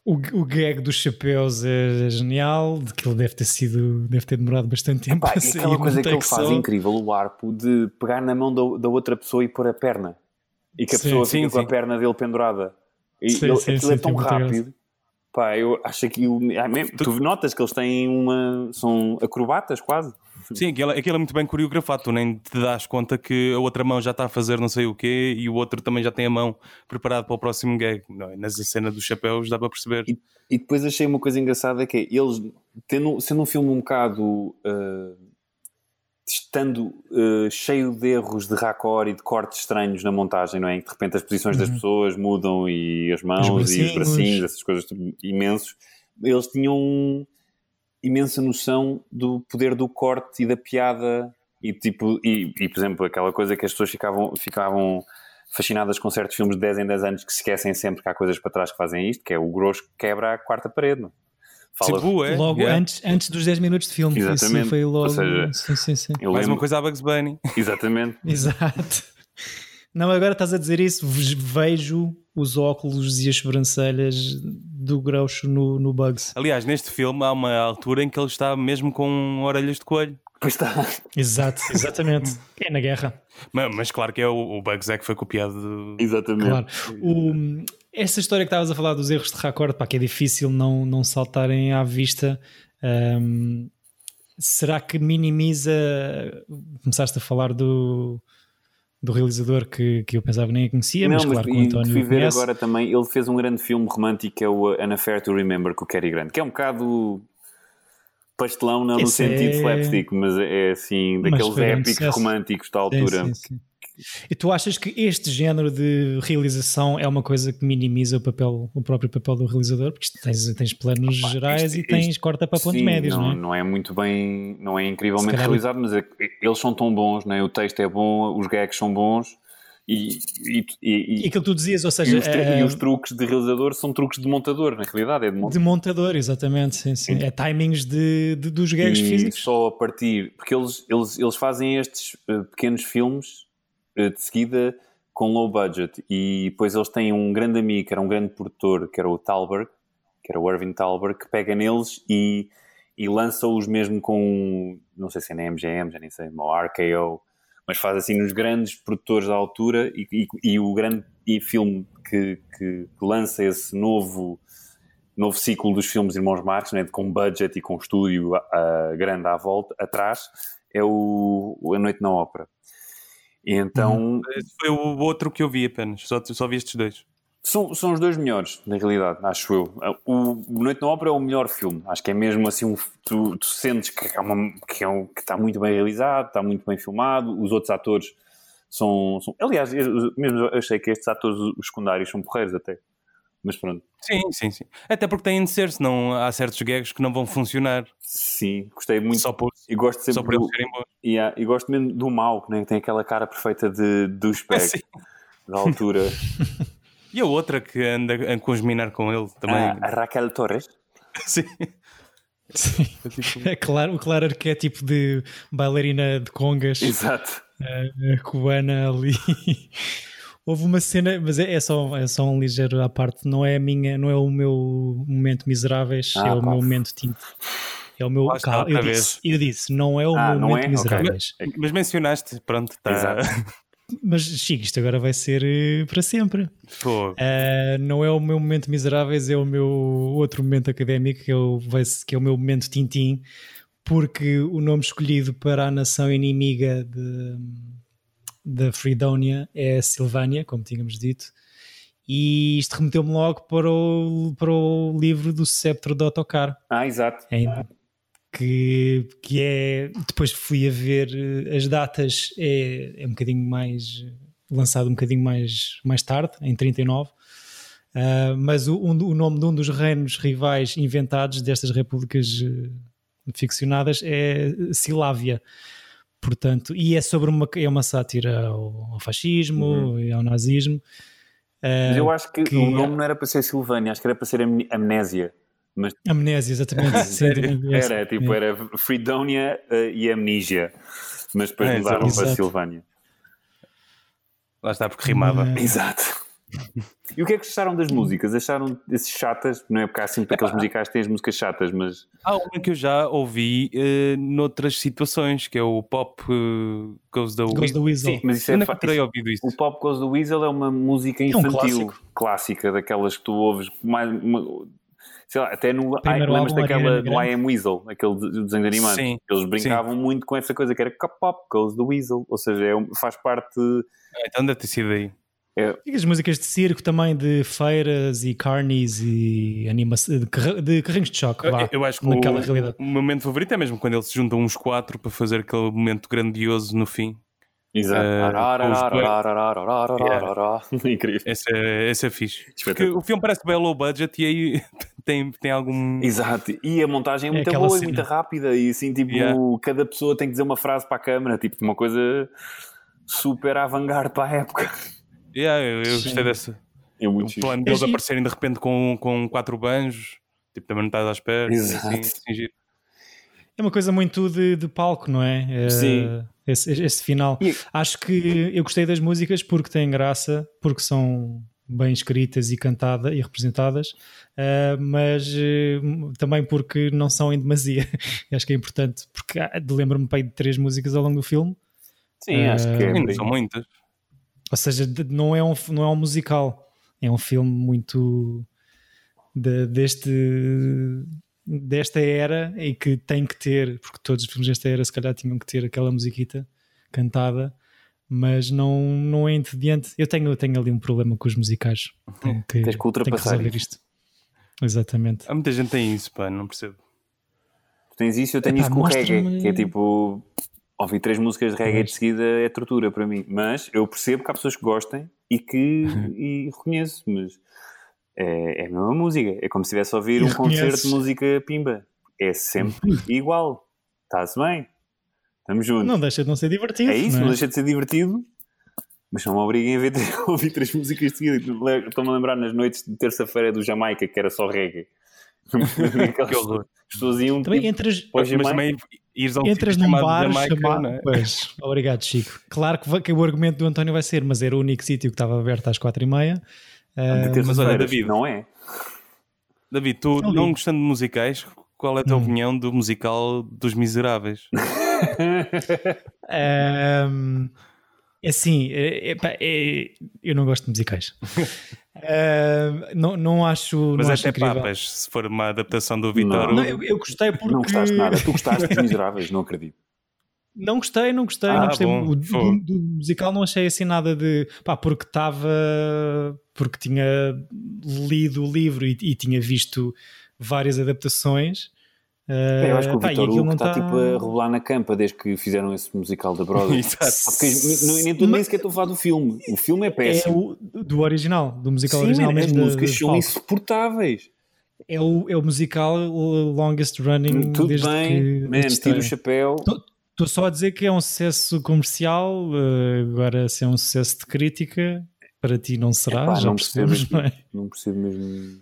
o, o gag dos chapéus é genial, de que ele deve ter sido... Deve ter demorado bastante tempo Epá, a sair. aquela coisa que ele faz incrível, o arpo, de pegar na mão da, da outra pessoa e pôr a perna e que a sim, pessoa sim, fica sim. com a perna dele pendurada. E sim, ele, aquilo é tão rápido. Pá, eu acho que ah, tu notas que eles têm uma. são acrobatas quase. Sim, aquilo, aquilo é muito bem coreografado, tu nem te das conta que a outra mão já está a fazer não sei o quê e o outro também já tem a mão preparada para o próximo gag. Não, é? nessa cena dos chapéus dá para perceber. E, e, depois achei uma coisa engraçada que é eles, tendo, sendo um filme um bocado. Uh, estando uh, cheio de erros de raccord e de cortes estranhos na montagem, não é? De repente as posições uhum. das pessoas mudam e as mãos os e os bracinhos, essas coisas imensos. Eles tinham imensa noção do poder do corte e da piada e tipo, e, e, por exemplo, aquela coisa que as pessoas ficavam, ficavam fascinadas com certos filmes de 10 em 10 anos que se esquecem sempre que há coisas para trás que fazem isto, que é o grosso que quebra a quarta parede. Não? Fala tipo, é? Logo yeah. antes, antes dos 10 minutos de filme. Exatamente. Isso foi logo. Ou seja, sim, sim, sim. Mais lembro... uma coisa a Bugs Bunny. Exatamente. Exato. Não, agora estás a dizer isso, vejo os óculos e as sobrancelhas do Groucho no, no Bugs. Aliás, neste filme há uma altura em que ele está mesmo com orelhas de coelho. Pois está. Exato, exatamente. é na guerra. Mas, mas, claro que é o, o Bugs é que foi copiado. Exatamente. Claro. O, essa história que estavas a falar dos erros de raccord, pá, que é difícil não, não saltarem à vista. Um, será que minimiza? Começaste a falar do, do realizador que, que eu pensava nem conhecia, não, mas, mas claro que o António fui ver conhece. agora também, ele fez um grande filme romântico é o An Affair to Remember com o Cary Grant, que é um bocado pastelão não no sentido é... slapstick, mas é assim, daqueles épicos românticos da altura. Sim, sim, sim. E tu achas que este género de realização é uma coisa que minimiza o papel, o próprio papel do realizador? Porque tens, tens planos Opa, gerais isto, e tens corta para pontos sim, médios, não, não, é? Não é muito bem, não é incrivelmente realizado, mas é, eles são tão bons, não é? o texto é bom, os gags são bons. E, e, e, e aquilo que tu dizias, ou seja, e os, é, e os, truques de realizador são truques de montador, na realidade é de montador. De montador, exatamente, sim, sim. É timings de, de dos gags físicos. Só a partir, porque eles, eles, eles fazem estes uh, pequenos filmes de seguida com low budget e depois eles têm um grande amigo que era um grande produtor, que era o Talberg, que era o Irving Talberg, que pega neles e, e lança-os mesmo com, não sei se é na MGM, já nem sei, uma RKO mas faz assim nos grandes produtores da altura e, e, e o grande e filme que, que, que, lança esse novo novo ciclo dos filmes Irmãos Marx, né, com budget e com estúdio grande à volta, atrás, é o A Noite na Ópera. Então... Uhum. Esse foi o outro que eu vi apenas, só, só vi estes dois. São, são os dois melhores, na realidade, acho eu. O, o Noite na Ópera é o melhor filme. Acho que é mesmo assim, um, tu, tu, sentes que, é uma, que, é um, que está muito bem realizado, está muito bem filmado. Os outros atores são. são aliás, eu, mesmo eu achei que estes atores, os secundários, são porreiros até. Mas pronto. Sim, sim, sim. Até porque têm de ser, senão há certos gags que não vão funcionar. Sim, gostei muito. Só por, e gosto sempre só por do, serem bons. yeah, e gosto mesmo do mal, né, que tem aquela cara perfeita de douchebag Sim. da altura. E a outra que anda a cosminar com ele também. Ah, a Raquel Torres. Sim. Sim. É tipo- É claro, o claro arquétipo de bailarina de congas Exato. a cubana ali. Houve uma cena, mas é, é só, é só um ligeiro à parte, não é a minha, não é o meu momento miseráveis, Ah, é o meu momento tinto. É o meu. Está, Calma, eu, disse, eu disse, não é o Ah, meu momento é? miseráveis. Mas mencionaste, pronto, tá. Exato. Mas Chico, isto agora vai ser eh, para sempre. Ah, não é o meu momento miseráveis, é o meu outro momento académico, que é o, que é o meu momento Tintim, porque o nome escolhido para a nação inimiga de, da Fredonia é Silvânia, como tínhamos dito, e isto remeteu-me logo para o, para o livro do Sceptro de Autocar, Ah, exato. Que, que é. Depois fui a ver eh, as datas, é, é um bocadinho mais. lançado um bocadinho mais, mais tarde, em 39. Ah, mas o, um- o nome de um dos reinos rivais inventados destas repúblicas eh, ficcionadas é Silávia. Portanto, e é sobre uma, é uma sátira ao, ao fascismo e ao nazismo. Ah, Mas eu acho que, que- o nome não era para ser Silvânia, acho que era para ser Amnésia. Mas Amnésia, exatamente. Sim, esse. era, tipo, É. era Fredonia eh, e Amnesia. Mas depois É, mudaram exato. para. Silvânia. lá está, porque rimava. Exato. E o que é que acharam das músicas? Acharam esses chatas? Não é porque há sempre aqueles musicais que têm as músicas chatas, mas Há uma que eu já ouvi eh, noutras situações, que é o Pop eh, Goes the Goes the Weasel. Sim, Mas isso é eu nunca fa- terei ouvido isso. o Pop Goes the Weasel é uma música um infantil clássico. clássica, daquelas que tu ouves mais. uma- sei lá, até no. Ai, lembras álbum, daquela do. I Am Weasel, aquele de- desenho de animado? Sim, Eles brincavam muito com essa coisa que era Pop Goes the Weasel, ou seja, é um- faz parte. Ah, Então deve ter sido aí. E as músicas de circo também, de feiras e carnies e animação, de, carrinhos de choque, vá, Eu, eu acho que naquela o, realidade. o meu momento favorito é mesmo quando eles se juntam uns quatro para fazer aquele momento grandioso no fim. Exato. Incrível. Esse é, esse é fixe. Porque o filme parece bem low budget e aí tem, tem algum. Exato, e a montagem é muito boa e cena. muito rápida, e assim, tipo, Yeah. cada pessoa tem que dizer uma frase para a câmara, tipo, uma coisa super avant-garde para a época. Yeah, eu, eu gostei dessa. É muito O plano deles giro. aparecerem de repente com, com quatro banjos, tipo, também não estás à espera. Exato. Assim, assim. É uma coisa muito de, de palco, não é? Eh, Sim. Esse, esse final. E- Acho que eu gostei das músicas porque têm graça, porque são bem escritas e cantadas e representadas, eh, mas eh, também porque não são em demasia. Acho que é importante, porque lembro-me bem de três músicas ao longo do filme, Sim, acho que é. São muitas. Ou seja, não é um, não é um musical, é um filme muito de- deste desta era e que tem que ter, porque todos os filmes desta era se calhar tinham que ter aquela musiquita cantada, mas não, não é entediante. Eu tenho, eu tenho ali um problema com os musicais. Tenho que, Tens que ultrapassar resolver isso. isto. Exatamente. Há muita gente que tem isso, pá, não percebo. Tu tens isso, eu tenho Epá, isso com o reggae, que é tipo, ouvir três músicas de reggae de seguida é tortura para mim, mas eu percebo que há pessoas que gostem e que e reconheço, mas é, é a mesma música, é como se estivesse a ouvir E um concerto reconheces. de música pimba, é sempre igual, está-se bem, estamos juntos. Não deixa de não ser divertido. É isso, não não é? deixa de ser divertido, mas não me obriguem a, ver, a ouvir três músicas de seguida. Estou-me a lembrar nas noites de terça-feira do Jamaica, que era só reggae. Aquelas pessoas iam Também tipo, entras, Mas Jamaica. também ires a um entras num bar Jamaica, chamado. não é? Pois, obrigado, Chico. Claro que, vai- que o argumento do António vai ser, mas era o único sítio que estava aberto às quatro e meia. Ah, mas olha, David. não é? David, tu Ali. não gostando de musicais, qual é a tua Hum. opinião do musical dos Miseráveis? Ahm, é assim, é- é- é- eu não gosto de musicais. Ahm, não, não acho. Mas não é acho até incrível. papas, se for uma adaptação do Vitor. Não, eu, eu gostei porque. Não gostaste nada. Tu gostaste dos miseráveis, não acredito. Não gostei, não gostei, Ah, não gostei. bom, O- do, do musical não achei assim nada de. pá, porque estava. porque tinha lido o livro e, e tinha visto várias adaptações. É, eu acho que o pá, e Vitor Hugo está tá- tipo a rebolar na campa desde que fizeram esse musical da Broadway. Ah, porque nem, nem, nem, nem sequer estou a falar do filme. O filme é É péssimo. o do original, do musical Sim, original as mesmo. da- músicas da são insuportáveis. É o, é o musical longest running Tudo desde bem, que. man, desde tira o chapéu. Estou só a dizer que é um sucesso comercial, eh, agora se é um sucesso de crítica, para ti não será, Epá, já não percebo percebemos, aqui. não é? Não percebo mesmo.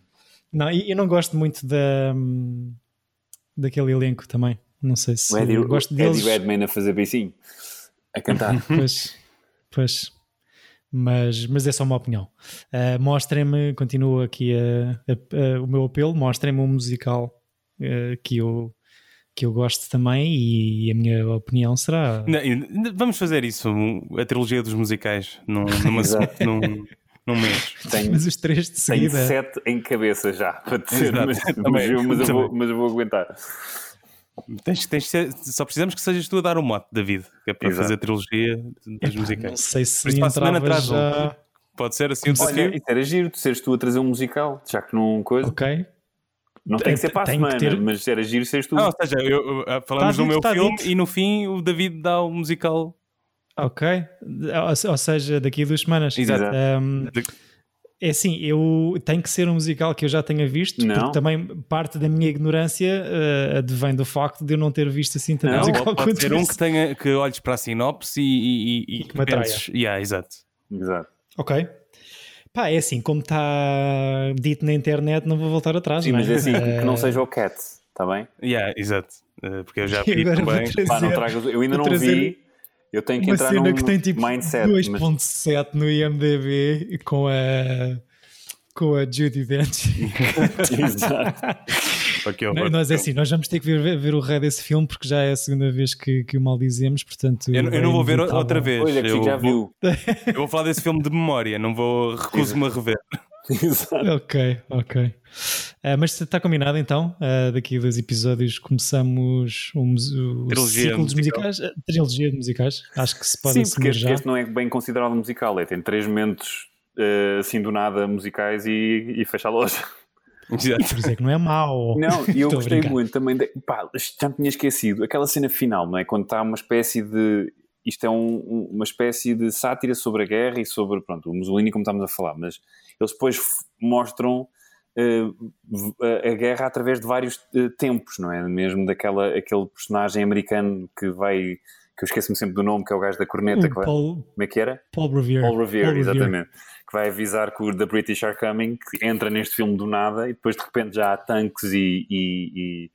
Não, e eu não gosto muito da, hum, daquele elenco também. Não sei se O Eddie, eu gosto o deles. Eddie Redmayne a fazer beicinho. A cantar. Pois, pois. Mas, mas é só uma opinião. Ah, mostrem-me, continuo aqui a- a- a- o meu apelo, mostrem-me um musical ah, que, eu, que eu gosto também e a minha opinião será. Não, e- Vamos fazer isso, a trilogia dos musicais, num, numa, num, num mês. Tenho, Mas os três de tenho seguida. sete em cabeça já, para dizer, Exato. mas, mas, Também, eu, mas, eu vou, mas eu vou aguentar. Tens, tens só precisamos que sejas tu a dar o mote, David, que é para Exato. fazer a trilogia dos Não musicais. sei se Por isso, para a semana um. já. Pode ser assim o Olha, desafio? Olha, isso era giro, tu seres tu a trazer um musical, já que não coisa. Ok. Não tem que ser para a semana, ter- mas era giro seres tu. Ah, ou seja, eu- eu- ah, falamos Tá do meu dito, tá filme dito. e no fim o David dá o musical. Ok. Ou, ou seja, daqui a duas semanas. Exato. Um, É assim, eu tenho que ser um musical que eu já tenha visto, Não. porque também parte da minha ignorância uh, advém do facto de eu não ter visto assim tanto Não, musical Pode ser um que tenha que olhes para a sinopse e, e, e, E que me penses, yeah, exato. Exato. Ok. Pá, é assim, como está dito na internet, não vou voltar atrás. Sim, não mas é assim, Eh, que não seja o Cat, está bem? Yeah, exato. Uh, porque eu já vou também. trazer Pá, não tragas, eu ainda não trazer vi, eu tenho que uma entrar cena num que tem tipo mindset. mas- 2.7 no IMDB com a com a Judy Dench. Exato. Não, nós é assim, nós vamos ter que ver, ver o rei desse filme porque já é a segunda vez que, que o maldizemos, portanto. eu, eu é não vou ver outra vez. Olha, que eu, já vou, viu. eu vou falar desse filme de memória, não vou recuso-me a rever. Exato. Ok, ok. Ah, mas está combinado então? Ah, daqui a dois episódios começamos o, mus- o Trilogia ciclo dos musical. musicais. Ah, trilogia de musicais. Acho que se pode Sim, porque este, este não é bem considerado musical, é, tem três momentos eh, assim do nada musicais e, e fecha a loja. Exato. Por isso é que não é mau. Não, e eu gostei muito também. De, pá, já me tinha esquecido. Aquela cena final, não é? Quando está uma espécie de. Isto é um- um- uma espécie de sátira sobre a guerra e sobre pronto, o Mussolini, como estamos a falar, mas eles depois mostram v- a, guerra através de vários eh, tempos, não é? Mesmo daquela aquele personagem americano que vai. que eu esqueço-me sempre do nome, que é o gajo da corneta. que O vai- Paul, como é que era? Paul Revere. Paul Revere, Paul exatamente. Que vai avisar que o The British Are Coming, que entra neste filme do nada e depois de repente já há tanques e. e,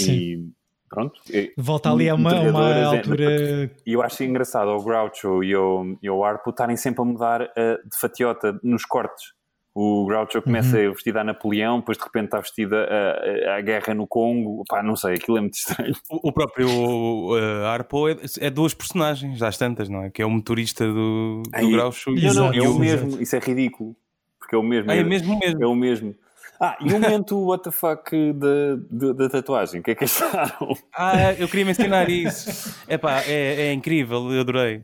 e pronto. Volta ali a uma, uma é, altura. e eu acho engraçado o Groucho e o, e o Arpo estarem sempre a mudar eh, de fatiota nos cortes. O Groucho começa Uhum. vestido a Napoleão, depois de repente está vestida a, a, a guerra no Congo. Pá, não sei, aquilo é muito estranho. O, o próprio uh, Arpo é, é duas personagens, às tantas, não é? Que é o motorista do, do Aí- Groucho e Não, não, Exato, é o mesmo. Isso é ridículo. Porque é o mesmo. Ah, é mesmo mesmo. É o mesmo. Ah, e o momento what the fuck da, tatuagem, o que é que acharam? Ah, eu queria mencionar isso. Epá, é, é incrível, eu adorei.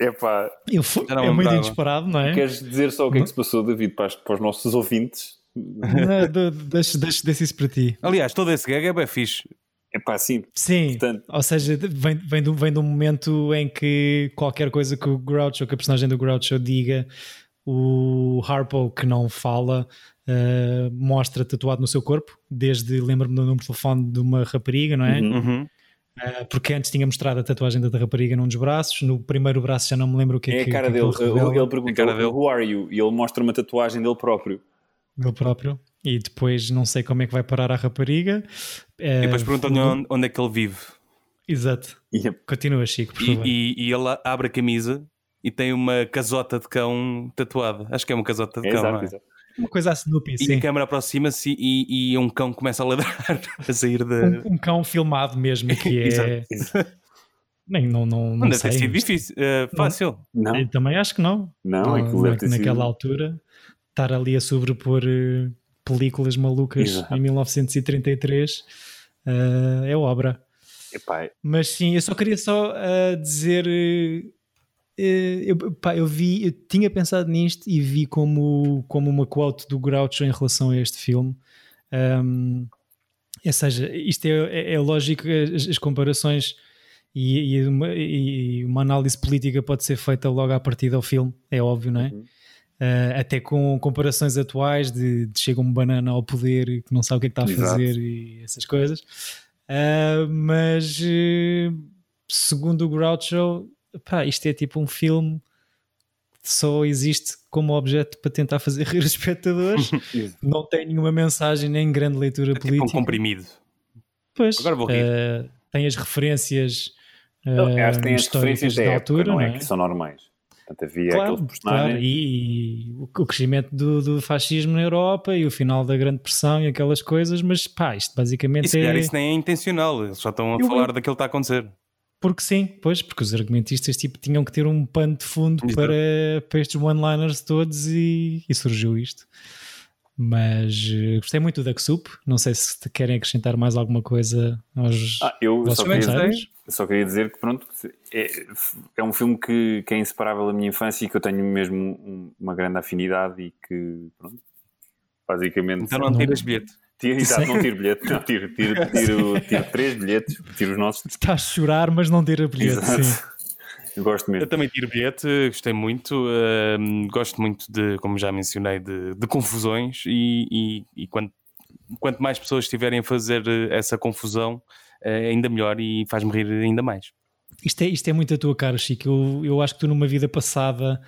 Epá, Eu fui- é muito lembrava. inesperado, não é? queres dizer só o que é que se passou, David, para, as- para os nossos ouvintes? Não, do- Deixa deixa- deixa isso para ti. Aliás, todo esse gag é bem fixe. Epá, sim, Sim, Portanto- ou seja, vem, vem, do, vem de um momento em que qualquer coisa que o Groucho, que a personagem do Groucho diga, o Harpo, que não fala, eh, mostra tatuado no seu corpo, desde, lembro-me do número de telefone de uma rapariga, não é? Uhum. Eh, porque antes tinha mostrado a tatuagem da rapariga num dos braços, no primeiro braço já não me lembro o que é, é a cara que dele. Ele, ele pergunta, A cara dele. who are you? E ele mostra uma tatuagem dele próprio. dele próprio, e depois não sei como é que vai parar a rapariga. Eh, E depois perguntam-lhe onde, onde é que ele vive. Exato. E, Continua, Chico, por E, favor. e, e ele abre a camisa e tem uma casota de cão tatuada. Acho que é uma casota de é, cão. exato, não é? exato. Uma coisa a Snoopy, E sim. a câmera aproxima-se e, e um cão começa a ladrar a sair da. um, um cão filmado mesmo, que é. Exato. Exato. Nem, não, não, Não, não deve ter sei. sido difícil. eh, fácil. Não, Eu também acho que não. não, Não, aquilo na- ter sido- naquela altura, estar ali a sobrepor eh, películas malucas Exato. em 1933 eh, é obra. Epá, Mas sim, eu só queria só dizer. Eh, eh, eu, pá, eu vi, eu tinha pensado nisto e vi como, como uma quote do Groucho em relação a este filme. Um, Ou seja, isto é, é, é lógico, as, as comparações e, e, uma, e, uma, análise política pode ser feita logo à partida ao filme, é óbvio, não é? Uhum. Uh, até com comparações atuais de, de, chega um banana ao poder e que não sabe o que é que está a fazer Exato. e essas coisas. Uh, mas uh, segundo o Groucho, pá, isto é tipo um filme que só existe como objeto para tentar fazer rir os espectadores. não tem nenhuma mensagem nem grande leitura é política. Tipo um comprimido. Pois, Agora vou rir. tem as referências não, acho que tem as referências da, altura, não é? Não é? Que são normais. Portanto, havia claro, aqueles personagens. Claro, e, e, o crescimento do, do, fascismo na Europa e o final da Grande Pressão e aquelas coisas, mas pá, isto basicamente se é. isso nem é intencional, eles só estão a eu, falar daquilo que está a acontecer. Porque sim, pois, porque os argumentistas tipo, tinham que ter um pano de fundo para, para estes one-liners todos e, e surgiu isto. Mas uh, gostei muito do Duck Soup. Não sei se querem acrescentar mais alguma coisa aos ah, eu só queria, dizer, só queria dizer que pronto, é, é um filme que, que, é inseparável da minha infância e que eu tenho mesmo uma grande afinidade e que pronto, basicamente. Então não tiras bilhete. Tiro, exato, não tiro bilhete, não, tiro, tiro, tiro, tiro, três bilhetes, tiro os nossos. Está a chorar, mas não tira bilhete. Exato. Sim. Eu gosto mesmo. Eu também tiro bilhete, gostei muito. Uh, gosto muito de, como já mencionei, de, de confusões e, e, e quanto, quanto, mais pessoas estiverem a fazer essa confusão, uh, ainda melhor e faz-me rir ainda mais. Isto é, isto é muito a tua cara, Chico. Eu, eu acho que tu numa vida passada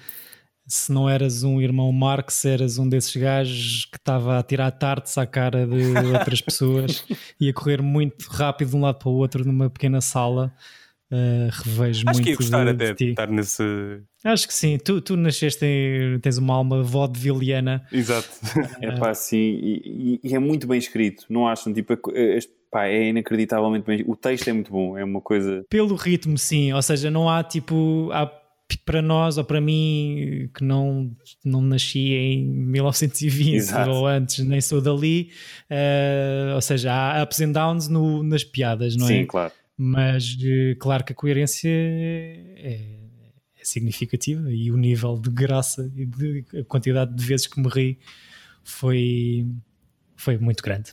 se não eras um irmão Marx, eras um desses gajos que estava a tirar tartes à cara de outras pessoas e a correr muito rápido de um lado para o outro numa pequena sala. Uh, revejo Acho muito que ia gostar de, até de, estar nesse. Acho que sim, tu, tu nasceste, em, tens uma alma vaudevilliana. Exato. é pá, sim, e, e, é muito bem escrito, não acham? Tipo, pá, é inacreditavelmente bem. O texto é muito bom, é uma coisa. Pelo ritmo, sim, ou seja, não há tipo. Há, para nós ou para mim que não, não nasci em 1920 Exato. ou antes, nem sou dali, uh, ou seja, há ups and downs no, nas piadas, não sim, é? Sim, claro mas eh, claro que a coerência é, é, significativa e o nível de graça e de, a quantidade de vezes que me ri foi, foi muito grande.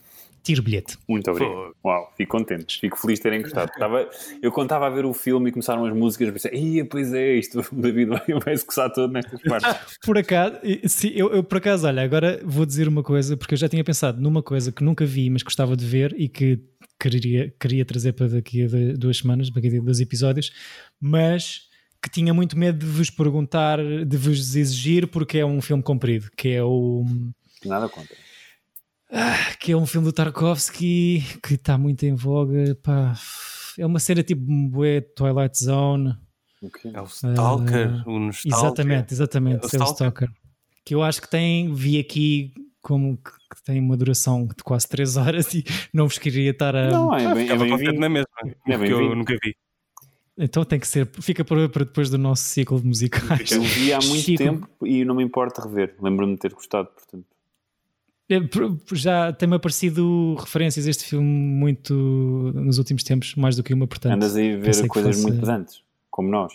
Tiro bilhete. Muito obrigado. Uau, fico contente, fico feliz de terem gostado. Estava, eu quando estava a ver o filme e começaram as músicas, pensei, pois é, isto, o David vai, vai se coçar todo nestas partes. por acaso, sim, eu, eu, por acaso, olha, agora vou dizer uma coisa, porque eu já tinha pensado numa coisa que nunca vi, mas gostava de ver e que queria, queria trazer para daqui a duas semanas, para daqui a dois episódios, mas que tinha muito medo de vos perguntar, de vos exigir, porque é um filme comprido, que é o. Nada contra. Ah, que é um filme do Tarkovsky que está muito em voga. Pá. É uma cena tipo Bué Twilight Zone. Okay. É o Stalker, uh, o Exatamente, exatamente. É o, é o Stalker. Que eu acho que tem, vi aqui como que tem uma duração de quase 3 horas e não vos queria estar a. Não, é bem, é bem vindo. na mesma, é bem eu nunca vi. Então tem que ser, fica para, para depois do nosso ciclo de musicais. Eu vi há muito Chico... tempo e não me importa rever. Lembro-me de ter gostado, portanto. É, já tem-me aparecido referências a este filme muito nos últimos tempos, mais do que uma, portanto. Andas aí a ver coisas fosse... muito pesantes, como nós.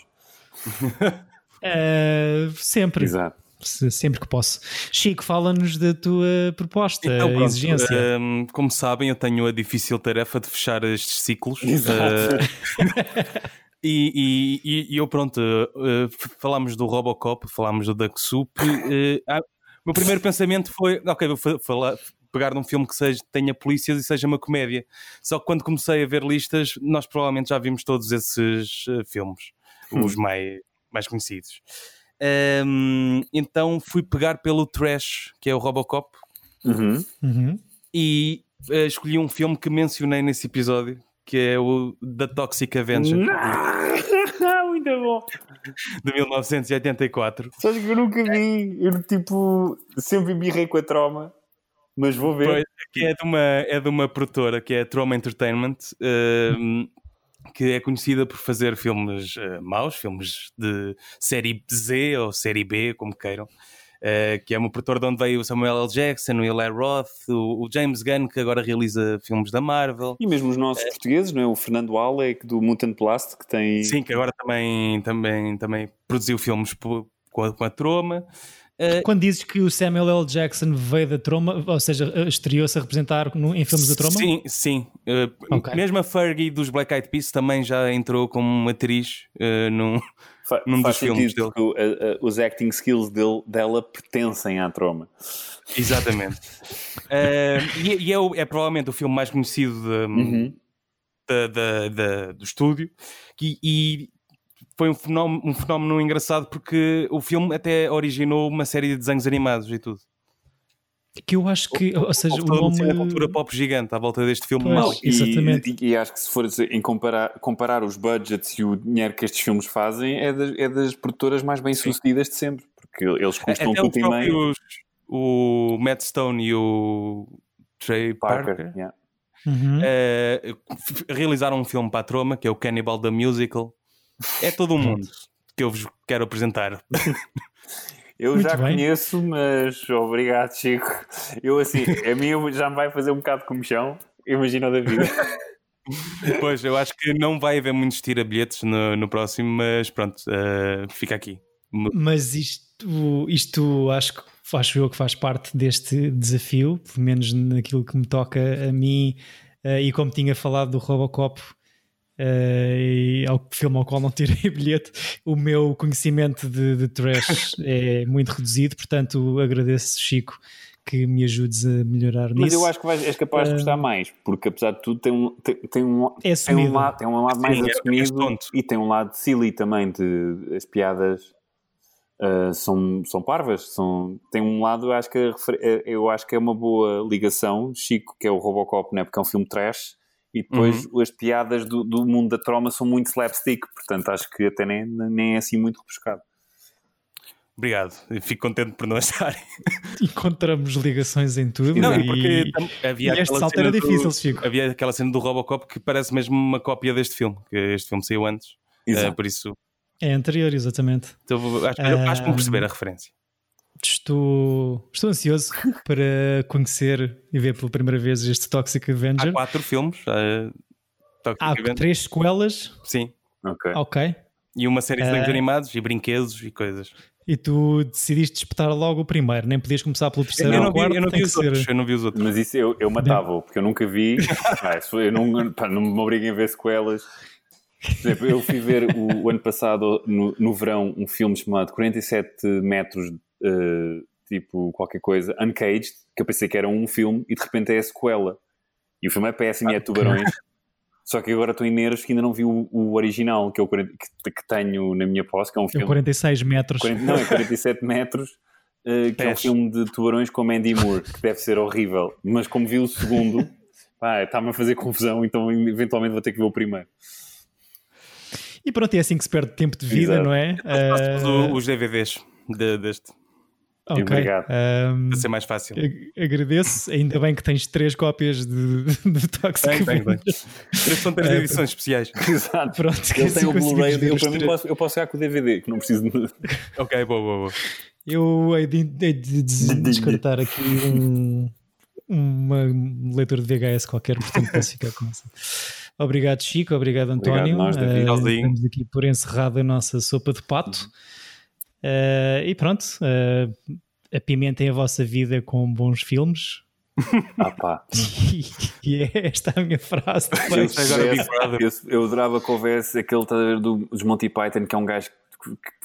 uh, sempre. Exato sempre que posso. Chico, fala-nos da tua proposta, então, pronto, exigência. Um, como sabem, eu tenho a difícil tarefa de fechar estes ciclos. Exato. Uh, e, e, e, eu, pronto, uh, falámos do Robocop, falámos do Duck Soup. Uh, meu primeiro pensamento foi: ok, vou falar, pegar num filme que seja, tenha polícias e seja uma comédia. Só que quando comecei a ver listas, nós provavelmente já vimos todos esses uh, filmes, hum. os mais, mais conhecidos. Um, então fui pegar pelo Trash, que é o Robocop, uhum. Uhum. e uh, escolhi um filme que mencionei nesse episódio, que é o The Toxic Avenger. Muito bom. De 1984. Sabes que eu nunca vi. Eu, tipo, sempre birrei com a Troma, mas vou ver. Pois, que é de uma, é de uma produtora que é a Troma Entertainment. Uh, que é conhecida por fazer filmes uh, maus, filmes de série Z ou série B, como queiram. Uh, que é uma produtora de onde veio o Samuel L. Jackson, o Eli Roth, o, o, James Gunn, que agora realiza filmes da Marvel. E mesmo os nossos uh, portugueses, não é? O Fernando Alec, do Mutant Blast, que tem... Sim, que agora também, também, também produziu filmes com a, com a Troma. Uh, Quando dizes que o Samuel L. Jackson veio da Troma, ou seja, estreou-se a representar no, em filmes da Troma? Sim, sim. Uh, okay. Mesmo a Fergie dos Black Eyed Peas também já entrou como atriz uh, num, Fa num dos filmes dele. Que, uh, os acting skills dele, dela pertencem à Troma. Exatamente. e, e é, é, provavelmente o filme mais conhecido de, uhum. da, da, da, do estúdio. E, e foi um fenómeno, um fenómeno engraçado porque o filme até originou uma série de desenhos animados e tudo. Que eu acho que, ou, seja, o nome... uma cultura pop gigante à volta deste filme. Pois, Não, exatamente. E, e, acho que se for em comparar, comparar os budgets e o dinheiro que estes filmes fazem, é das, é das produtoras mais bem sucedidas de sempre, porque eles custam até tudo em meio. O Matt Stone e o Trey Parker, Parker yeah. uhum. uh, realizaram um filme para a Troma, que é o Cannibal the Musical, é todo o mundo que eu vos quero apresentar. Eu Muito já bem. conheço, mas obrigado, Chico. Eu assim, a mim já me vai fazer um bocado de comichão. Imagina o da vida. Pois, eu acho que não vai haver muitos tira-bilhetes no, no próximo, mas pronto, uh, fica aqui. Mas isto, isto acho que acho eu que faz parte deste desafio, pelo menos naquilo que me toca a mim, uh, e como tinha falado do Robocop Uh, ao filme ao qual não tirei bilhete, o meu conhecimento de, de trash é muito reduzido, portanto agradeço, Chico, que me ajudes a melhorar Mas nisso. Mas eu acho que vais, és capaz de gostar uh, mais, porque apesar de tudo tem um, tem, tem um, é tem um, lado, tem um lado mais Sim, é assumido é e tem um lado silly também, de as piadas uh, são, são parvas, são, tem um lado, eu acho, que, eu acho que é uma boa ligação, Chico, que é o Robocop, né, porque é um filme trash, e depois uhum. as piadas do, do, mundo da troma são muito slapstick, portanto acho que até nem, nem é assim muito rebuscado. Obrigado, fico contente por não estar. Encontramos ligações em tudo. Não, e... porque havia e este salto era difícil, Chico. Havia aquela cena do Robocop que parece mesmo uma cópia deste filme, que este filme saiu antes. Uh, por isso. É anterior, exatamente. Então, acho, uh... acho que vou perceber a referência. Estou, estou ansioso para conhecer e ver pela primeira vez este Toxic Avenger. Há quatro filmes. Uh, Há Avenger. três sequelas. Sim. Ok. Ok. E uma série de desenhos uh, animados e brinquedos e coisas. E tu decidiste disputar logo o primeiro, nem podias começar pelo terceiro eu não vi, quarto, eu não vi os ser... outros, eu não vi os outros. Mas isso eu, eu matava, porque eu nunca vi. ah, eu não, pá, não me obriguem a ver sequelas. Por exemplo, eu fui ver o, o ano passado, no, no verão, um filme chamado 47 metros uh, tipo qualquer coisa, Uncaged, que eu pensei que era um filme e de repente é a sequela. E o filme é péssimo e é tubarões. Só que agora estou em nervos que ainda não vi o, o original que, eu, que, que, tenho na minha posse, que é um filme. 46 metros. 40, não, é 47 metros, uh, que é um filme de tubarões com Mandy Moore, que deve ser horrível. Mas como vi o segundo, está-me a fazer confusão, então eventualmente vou ter que ver o primeiro. E pronto, é assim que se perde tempo de vida, Exato. não é? Uh... Os DVDs de, deste. Ok. Obrigado. Um, Para ser mais fácil. Agradeço. Ainda bem que tens três cópias de, de Toxic bem, bem, bem. Três são três edições especiais. Exato. Pronto, Ele tem o Blu-ray. Eu, para mim, posso, eu posso ficar com o DVD, que não preciso de... ok, boa, boa, boa. Eu hei de, de, de, de descartar aqui um, uma leitura de VHS qualquer, portanto posso ficar com isso. Obrigado, Chico. Obrigado, António. Obrigado, nós, uh, estamos aqui por encerrada a nossa sopa de pato. Uhum. Uh, e pronto, uh, apimentem a vossa vida com bons filmes. Ah pá. e, e é esta a minha frase. Eu, eu, eu adorava que houvesse aquele do, dos Monty Python, que é um gajo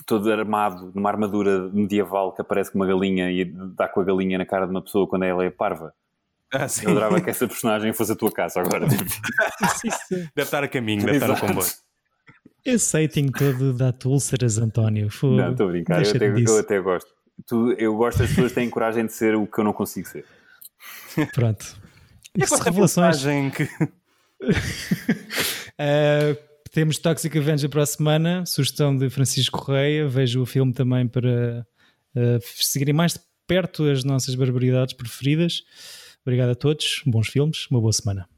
todo armado, numa armadura medieval que aparece com uma galinha e dá com a galinha na cara de uma pessoa quando ela é parva. Ah, eu adorava que essa personagem fosse a tua casa agora. deve estar a caminho, deve Exato. estar no comboio. Esse hating todo dá úlceras, António. Foi... Não, estou a brincar, eu até, eu até, gosto. Tu, eu gosto das pessoas que têm coragem de ser o que eu não consigo ser. Pronto. É revelações. Que... uh, temos Toxic Avenger para a semana, sugestão de Francisco Correia. Vejo o filme também para uh, seguirem mais de perto as nossas barbaridades preferidas. Obrigado a todos, bons filmes, uma boa semana.